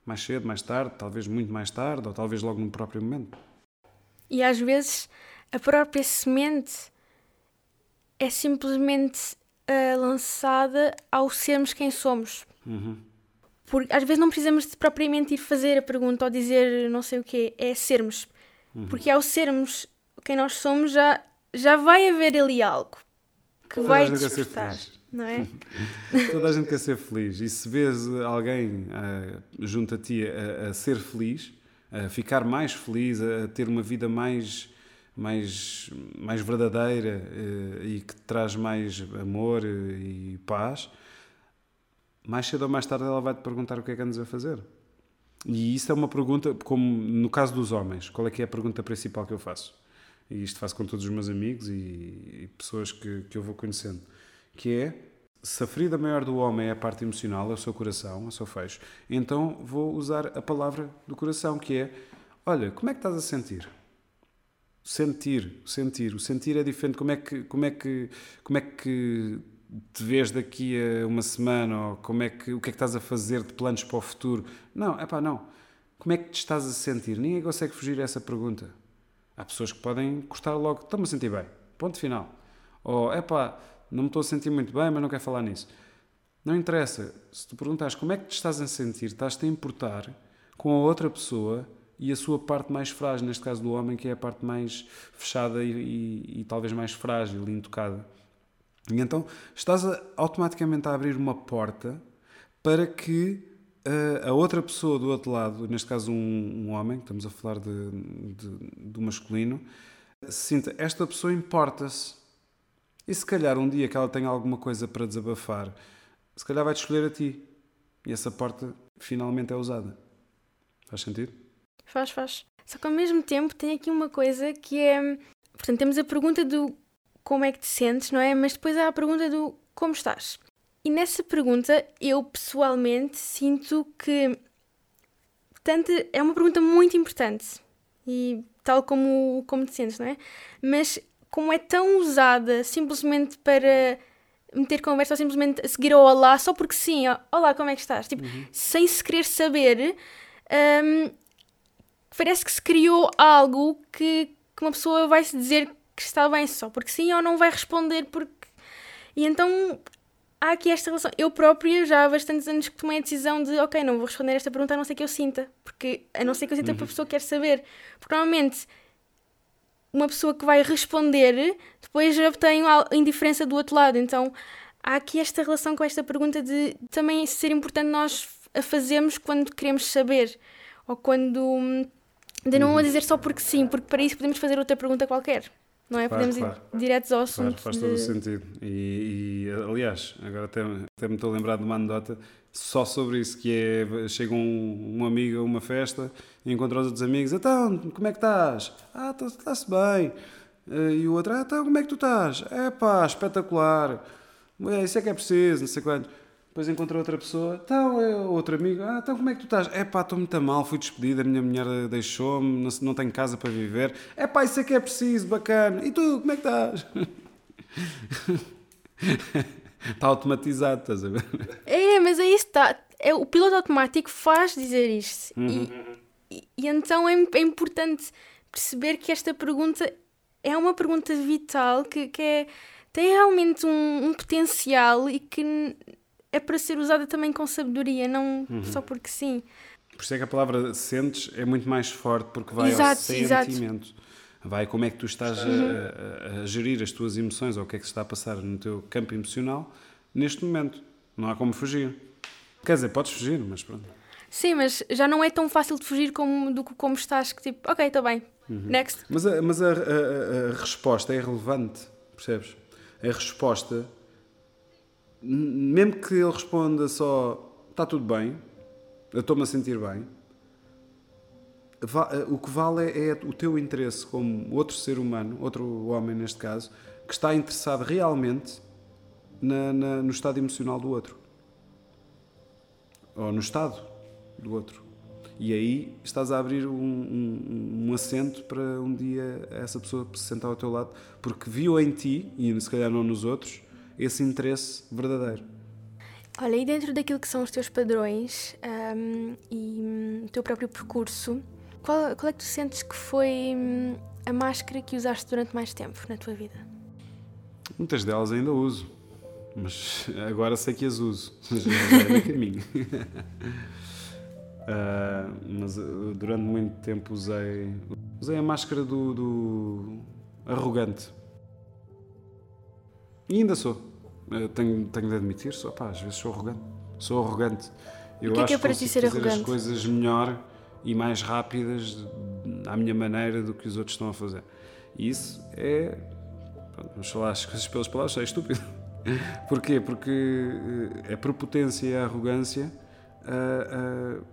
Mais cedo, mais tarde, talvez muito mais tarde, ou talvez logo no próprio momento. E às vezes a própria semente é simplesmente uh, lançada ao sermos quem somos. Uhum. Porque às vezes não precisamos de propriamente ir fazer a pergunta ou dizer não sei o quê, é sermos. Uhum. Porque ao sermos quem nós somos já, já vai haver ali algo que Toda vai despertar. Não é? Toda a gente quer ser feliz. E se vês alguém ah, junto a ti a, a ser feliz, a ficar mais feliz, a, ter uma vida mais, mais, mais verdadeira eh, e que traz mais amor e paz, mais cedo ou mais tarde ela vai te perguntar o que é que andas a fazer. E isso é uma pergunta, como no caso dos homens, qual é que é a pergunta principal que eu faço? E isto faço com todos os meus amigos e, e pessoas que, que eu vou conhecendo, que é se a ferida maior do homem é a parte emocional, é o seu coração, é o seu fecho, então vou usar a palavra do coração, que é: olha, como é que estás a sentir? Sentir, sentir. O sentir é diferente. Como é que, como é que, como é que te vês daqui a uma semana? Ou como é que, o que é que estás a fazer de planos para o futuro? Não, é pá, não. Como é que te estás a sentir? Ninguém consegue fugir a essa pergunta. Há pessoas que podem cortar logo, estou-me a sentir bem, ponto final. Ou, é pá, não me estou a sentir muito bem, mas não quero falar nisso. Não interessa. Se tu perguntares como é que te estás a sentir, estás-te a importar com a outra pessoa e a sua parte mais frágil, neste caso do homem, que é a parte mais fechada e, e, e talvez mais frágil e intocada. E então estás a, automaticamente a abrir uma porta para que uh, a outra pessoa do outro lado, neste caso um, um homem, estamos a falar de, de, do masculino, sinta esta pessoa importa-se. E se calhar um dia que ela tenha alguma coisa para desabafar, se calhar vai-te escolher a ti. E essa porta finalmente é usada. Faz sentido? Faz, faz. Só que ao mesmo tempo tem aqui uma coisa que é. Portanto, temos a pergunta do como é que te sentes, não é? Mas depois há a pergunta do como estás. E nessa pergunta, eu pessoalmente sinto que. Tanto, é uma pergunta muito importante. E tal como, como te sentes, não é? Mas como é tão usada simplesmente para meter conversa ou simplesmente seguir ao olá só porque sim, ó, olá, como é que estás? Tipo, Uhum. sem se querer saber, hum, parece que se criou algo que, que uma pessoa vai se dizer que está bem só porque sim ou não vai responder porque. E então há aqui esta relação. Eu própria já há bastantes anos que tomei a decisão de, ok, não vou responder esta pergunta a não ser que eu sinta, porque a não ser que eu sinta que a pessoa quer saber. Porque normalmente uma pessoa que vai responder depois obtém a indiferença do outro lado. Então há aqui esta relação com esta pergunta de também ser importante nós a fazermos quando queremos saber ou quando. hum, De não a dizer só porque sim, porque para isso podemos fazer outra pergunta qualquer. Não é? Claro, podemos claro. ir diretos ao Claro, assunto. faz de- todo o sentido. E, e, aliás, agora até, até me estou a lembrar de uma anedota só sobre isso, que é, chega um, um amigo a uma festa e encontra os outros amigos, então, como é que estás? Ah, tá- está-se bem. Eh, E o outro, ah, então, como é que tu estás? É pá, espetacular. É, isso é que é preciso, não sei quanto. Depois encontra outra pessoa, então, é outro amigo, ah, então como é que tu estás? É pá, estou muito mal, fui despedida, a minha mulher deixou-me, não, não tenho casa para viver. É pá, isso é que é preciso, bacana. E tu, como é que estás? Está automatizado, estás a ver? É, mas é isso, tá. É, o piloto automático faz dizer isto. Uhum. E, e- e então é, é importante perceber que esta pergunta é uma pergunta vital que, que é- tem realmente um, um potencial e que é para ser usada também com sabedoria, não Uhum. só porque sim. Por isso é que a palavra sentes é muito mais forte porque vai Exato, ao exato. sentimento. Vai como é que tu estás a- a, a gerir as tuas emoções ou o que é que se está a passar no teu campo emocional neste momento. Não há como fugir. Quer dizer, podes fugir, mas pronto. Sim, mas já não é tão fácil de fugir como, do que como estás, que tipo, ok, está bem, Uhum. next. Mas, a, mas a, a- a- resposta é relevante, percebes? A resposta, mesmo que ele responda só está tudo bem, eu estou-me a sentir bem, o que vale é, é o teu interesse como outro ser humano, outro homem neste caso, que está interessado realmente na- na- no estado emocional do outro. Ou no estado do outro. E aí estás a abrir um, um, um assento para um dia essa pessoa se sentar ao teu lado, porque viu em ti, e se calhar não nos outros, esse interesse verdadeiro. Olha, e dentro daquilo que são os teus padrões ahm, e hum, o teu próprio percurso, qual, qual é que tu sentes que foi hum, a máscara que usaste durante mais tempo na tua vida? Muitas delas ainda uso, mas agora sei que as uso. Já é no caminho. Ah, mas uh, durante muito tempo usei, usei a máscara do, do arrogante. E ainda sou. Uh, tenho, tenho de admitir, sou, pá, às vezes sou arrogante. Sou arrogante. Eu o que é que é para ti ser arrogante? as coisas melhor e mais rápidas à minha maneira do que os outros estão a fazer. E isso é. Vamos falar as coisas pelas palavras, é estúpido. Porquê? Porque a prepotência e a arrogância uh, uh,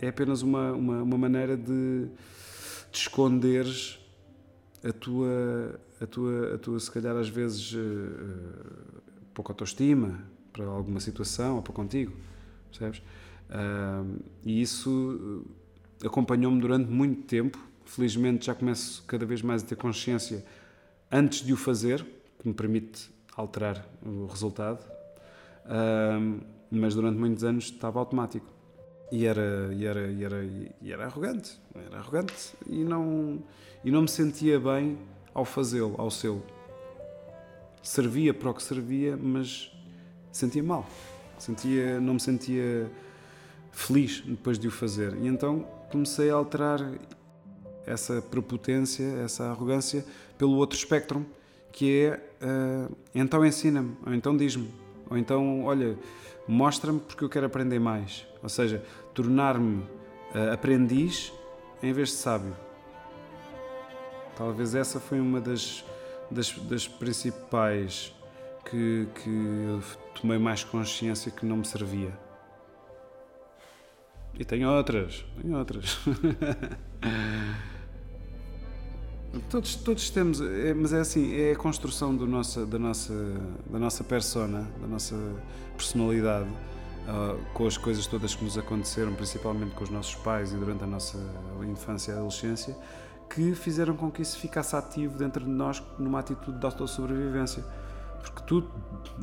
é apenas uma, uma, uma maneira de, de esconderes a tua, a tua, a tua, se calhar às vezes, uh, pouca autoestima para alguma situação ou para contigo, percebes? Uh, e isso acompanhou-me durante muito tempo. Felizmente já começo cada vez mais a ter consciência antes de o fazer, que me permite alterar o resultado. Uh, mas durante muitos anos estava automático. E era, e era, e era, e era arrogante. Era arrogante e não, e não me sentia bem ao fazê-lo, ao sê-lo. Servia para o que servia, mas sentia mal. Sentia, não me sentia feliz depois de o fazer. E então comecei a alterar essa prepotência, essa arrogância pelo outro espectro, que é uh, então ensina-me, ou então diz-me, ou então olha, mostra-me porque eu quero aprender mais. Ou seja, tornar-me uh, aprendiz em vez de sábio. Talvez essa foi uma das, das, das principais que, que eu tomei mais consciência que não me servia. E tenho outras, tenho outras. todos, todos temos, é, mas é assim, é a construção do nossa, da, nossa, da nossa persona, da nossa personalidade, uh, com as coisas todas que nos aconteceram, principalmente com os nossos pais e durante a nossa infância e adolescência, que fizeram com que isso ficasse ativo dentro de nós numa atitude de autossobrevivência. Porque tudo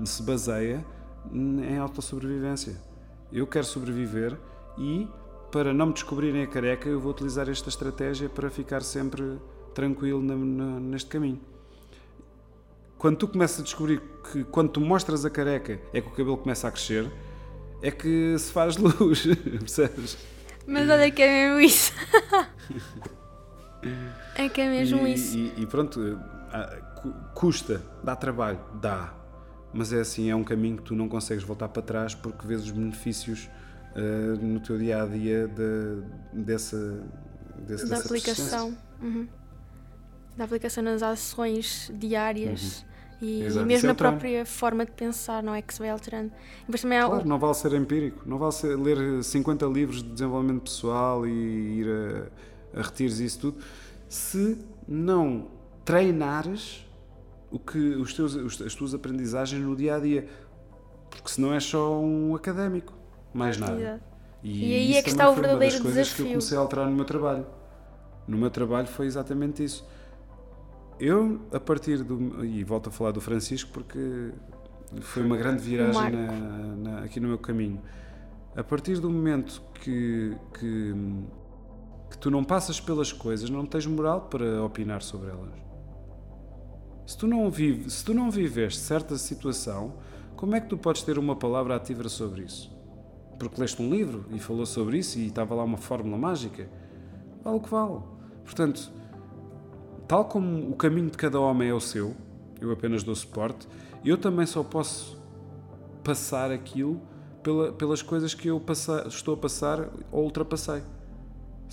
se baseia em autossobrevivência. Eu quero sobreviver e para não me descobrirem a careca, eu vou utilizar esta estratégia para ficar sempre tranquilo na, na, neste caminho. Quando tu começas a descobrir que quando tu mostras a careca é que o cabelo começa a crescer, é que se faz luz, percebes? Mas olha que é mesmo isso. é que é mesmo e, isso. E, e pronto, custa, dá trabalho, dá. Mas é assim, é um caminho que tu não consegues voltar para trás porque vês os benefícios uh, no teu dia a dia de, dessa, desse, da aplicação. Uhum. Da aplicação nas ações diárias. Uhum. E, mesmo é na própria forma de pensar, não é? Que se vai alterando. Mas também há... Claro, não vale ser empírico, não vale ser, ler 50 livros de desenvolvimento pessoal e ir a, a retiros isso tudo, se não treinares o que, os teus, as tuas aprendizagens no dia a dia. Porque senão é só um académico mais nada. E, e aí é que está o verdadeiro foi uma das coisas que eu comecei a alterar no meu trabalho. No meu trabalho foi exatamente isso. Eu, a partir do. E volto a falar do Francisco porque foi uma grande viragem na, na, aqui no meu caminho. A partir do momento que, que, que tu não passas pelas coisas, não tens moral para opinar sobre elas. Se tu não, vive, se tu não viveste certa situação, como é que tu podes ter uma palavra ativa sobre isso? porque leste um livro e falou sobre isso e estava lá uma fórmula mágica. Vale o que vale. Portanto, tal como o caminho de cada homem é o seu, eu apenas dou suporte, eu também só posso passar aquilo pela, pelas coisas que eu passa, estou a passar ou ultrapassei.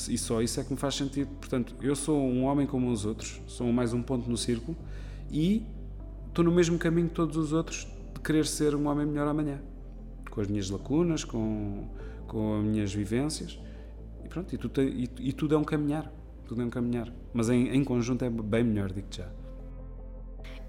E só isso é que me faz sentido. Portanto, eu sou um homem como os outros, sou mais um ponto no círculo e estou no mesmo caminho que todos os outros de querer ser um homem melhor amanhã com as minhas lacunas, com, com as minhas vivências. E pronto, e tudo, e, e tudo é um caminhar. Tudo é um caminhar. Mas em, em conjunto é bem melhor, digo já.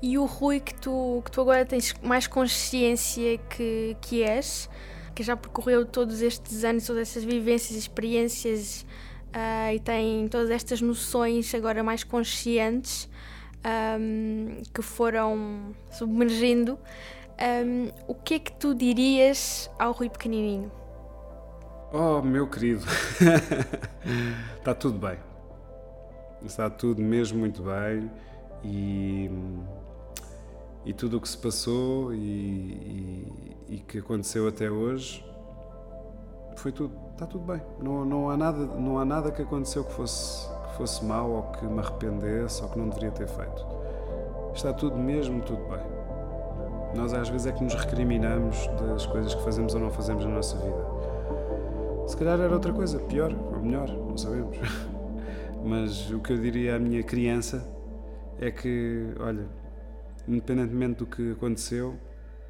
E o Rui que tu, que tu agora tens mais consciência que, que és, que já percorreu todos estes anos, todas estas vivências, experiências uh, e tem todas estas noções agora mais conscientes um, que foram submergindo. Um, o que é que tu dirias ao Rui pequenininho? Oh, meu querido, está tudo bem. Está tudo mesmo muito bem e, e tudo o que se passou e, e, e, que aconteceu até hoje foi tudo, está tudo bem. Não, não, há nada, não há nada que aconteceu que fosse, que fosse mal ou que me arrependesse ou que não deveria ter feito. Está tudo mesmo tudo bem. Nós às vezes é que nos recriminamos das coisas que fazemos ou não fazemos na nossa vida. Se calhar era outra coisa, pior ou melhor, não sabemos. Mas o que eu diria à minha criança é que, olha, independentemente do que aconteceu,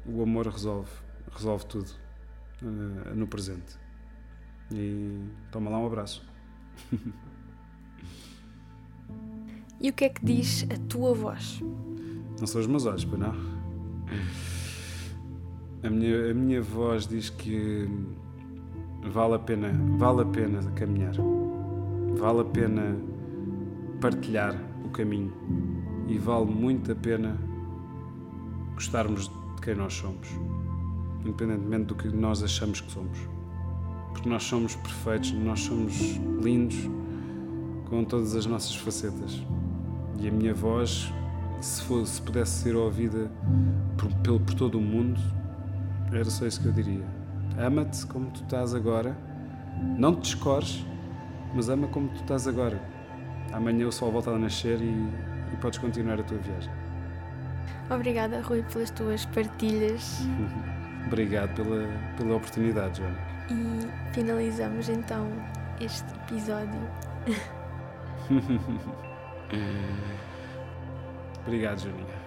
o amor resolve, resolve tudo uh, no presente. E toma lá um abraço. e o que é que diz a tua voz? Não são os meus olhos, pois não? A minha, a minha voz diz que vale a pena, vale a pena caminhar. Vale a pena partilhar o caminho e vale muito a pena gostarmos de quem nós somos, independentemente do que nós achamos que somos. Porque nós somos perfeitos, nós somos lindos com todas as nossas facetas. E a minha voz, se, se pudesse ser ouvida por, por, por todo o mundo, era só isso que eu diria. Ama-te como tu estás agora, não te descores, mas ama como tu estás agora. Amanhã o sol volta a nascer e, e podes continuar a tua viagem. Obrigada, Rui, pelas tuas partilhas. Obrigado pela, pela oportunidade, Joana. E finalizamos então este episódio. Obrigado, Joaninha.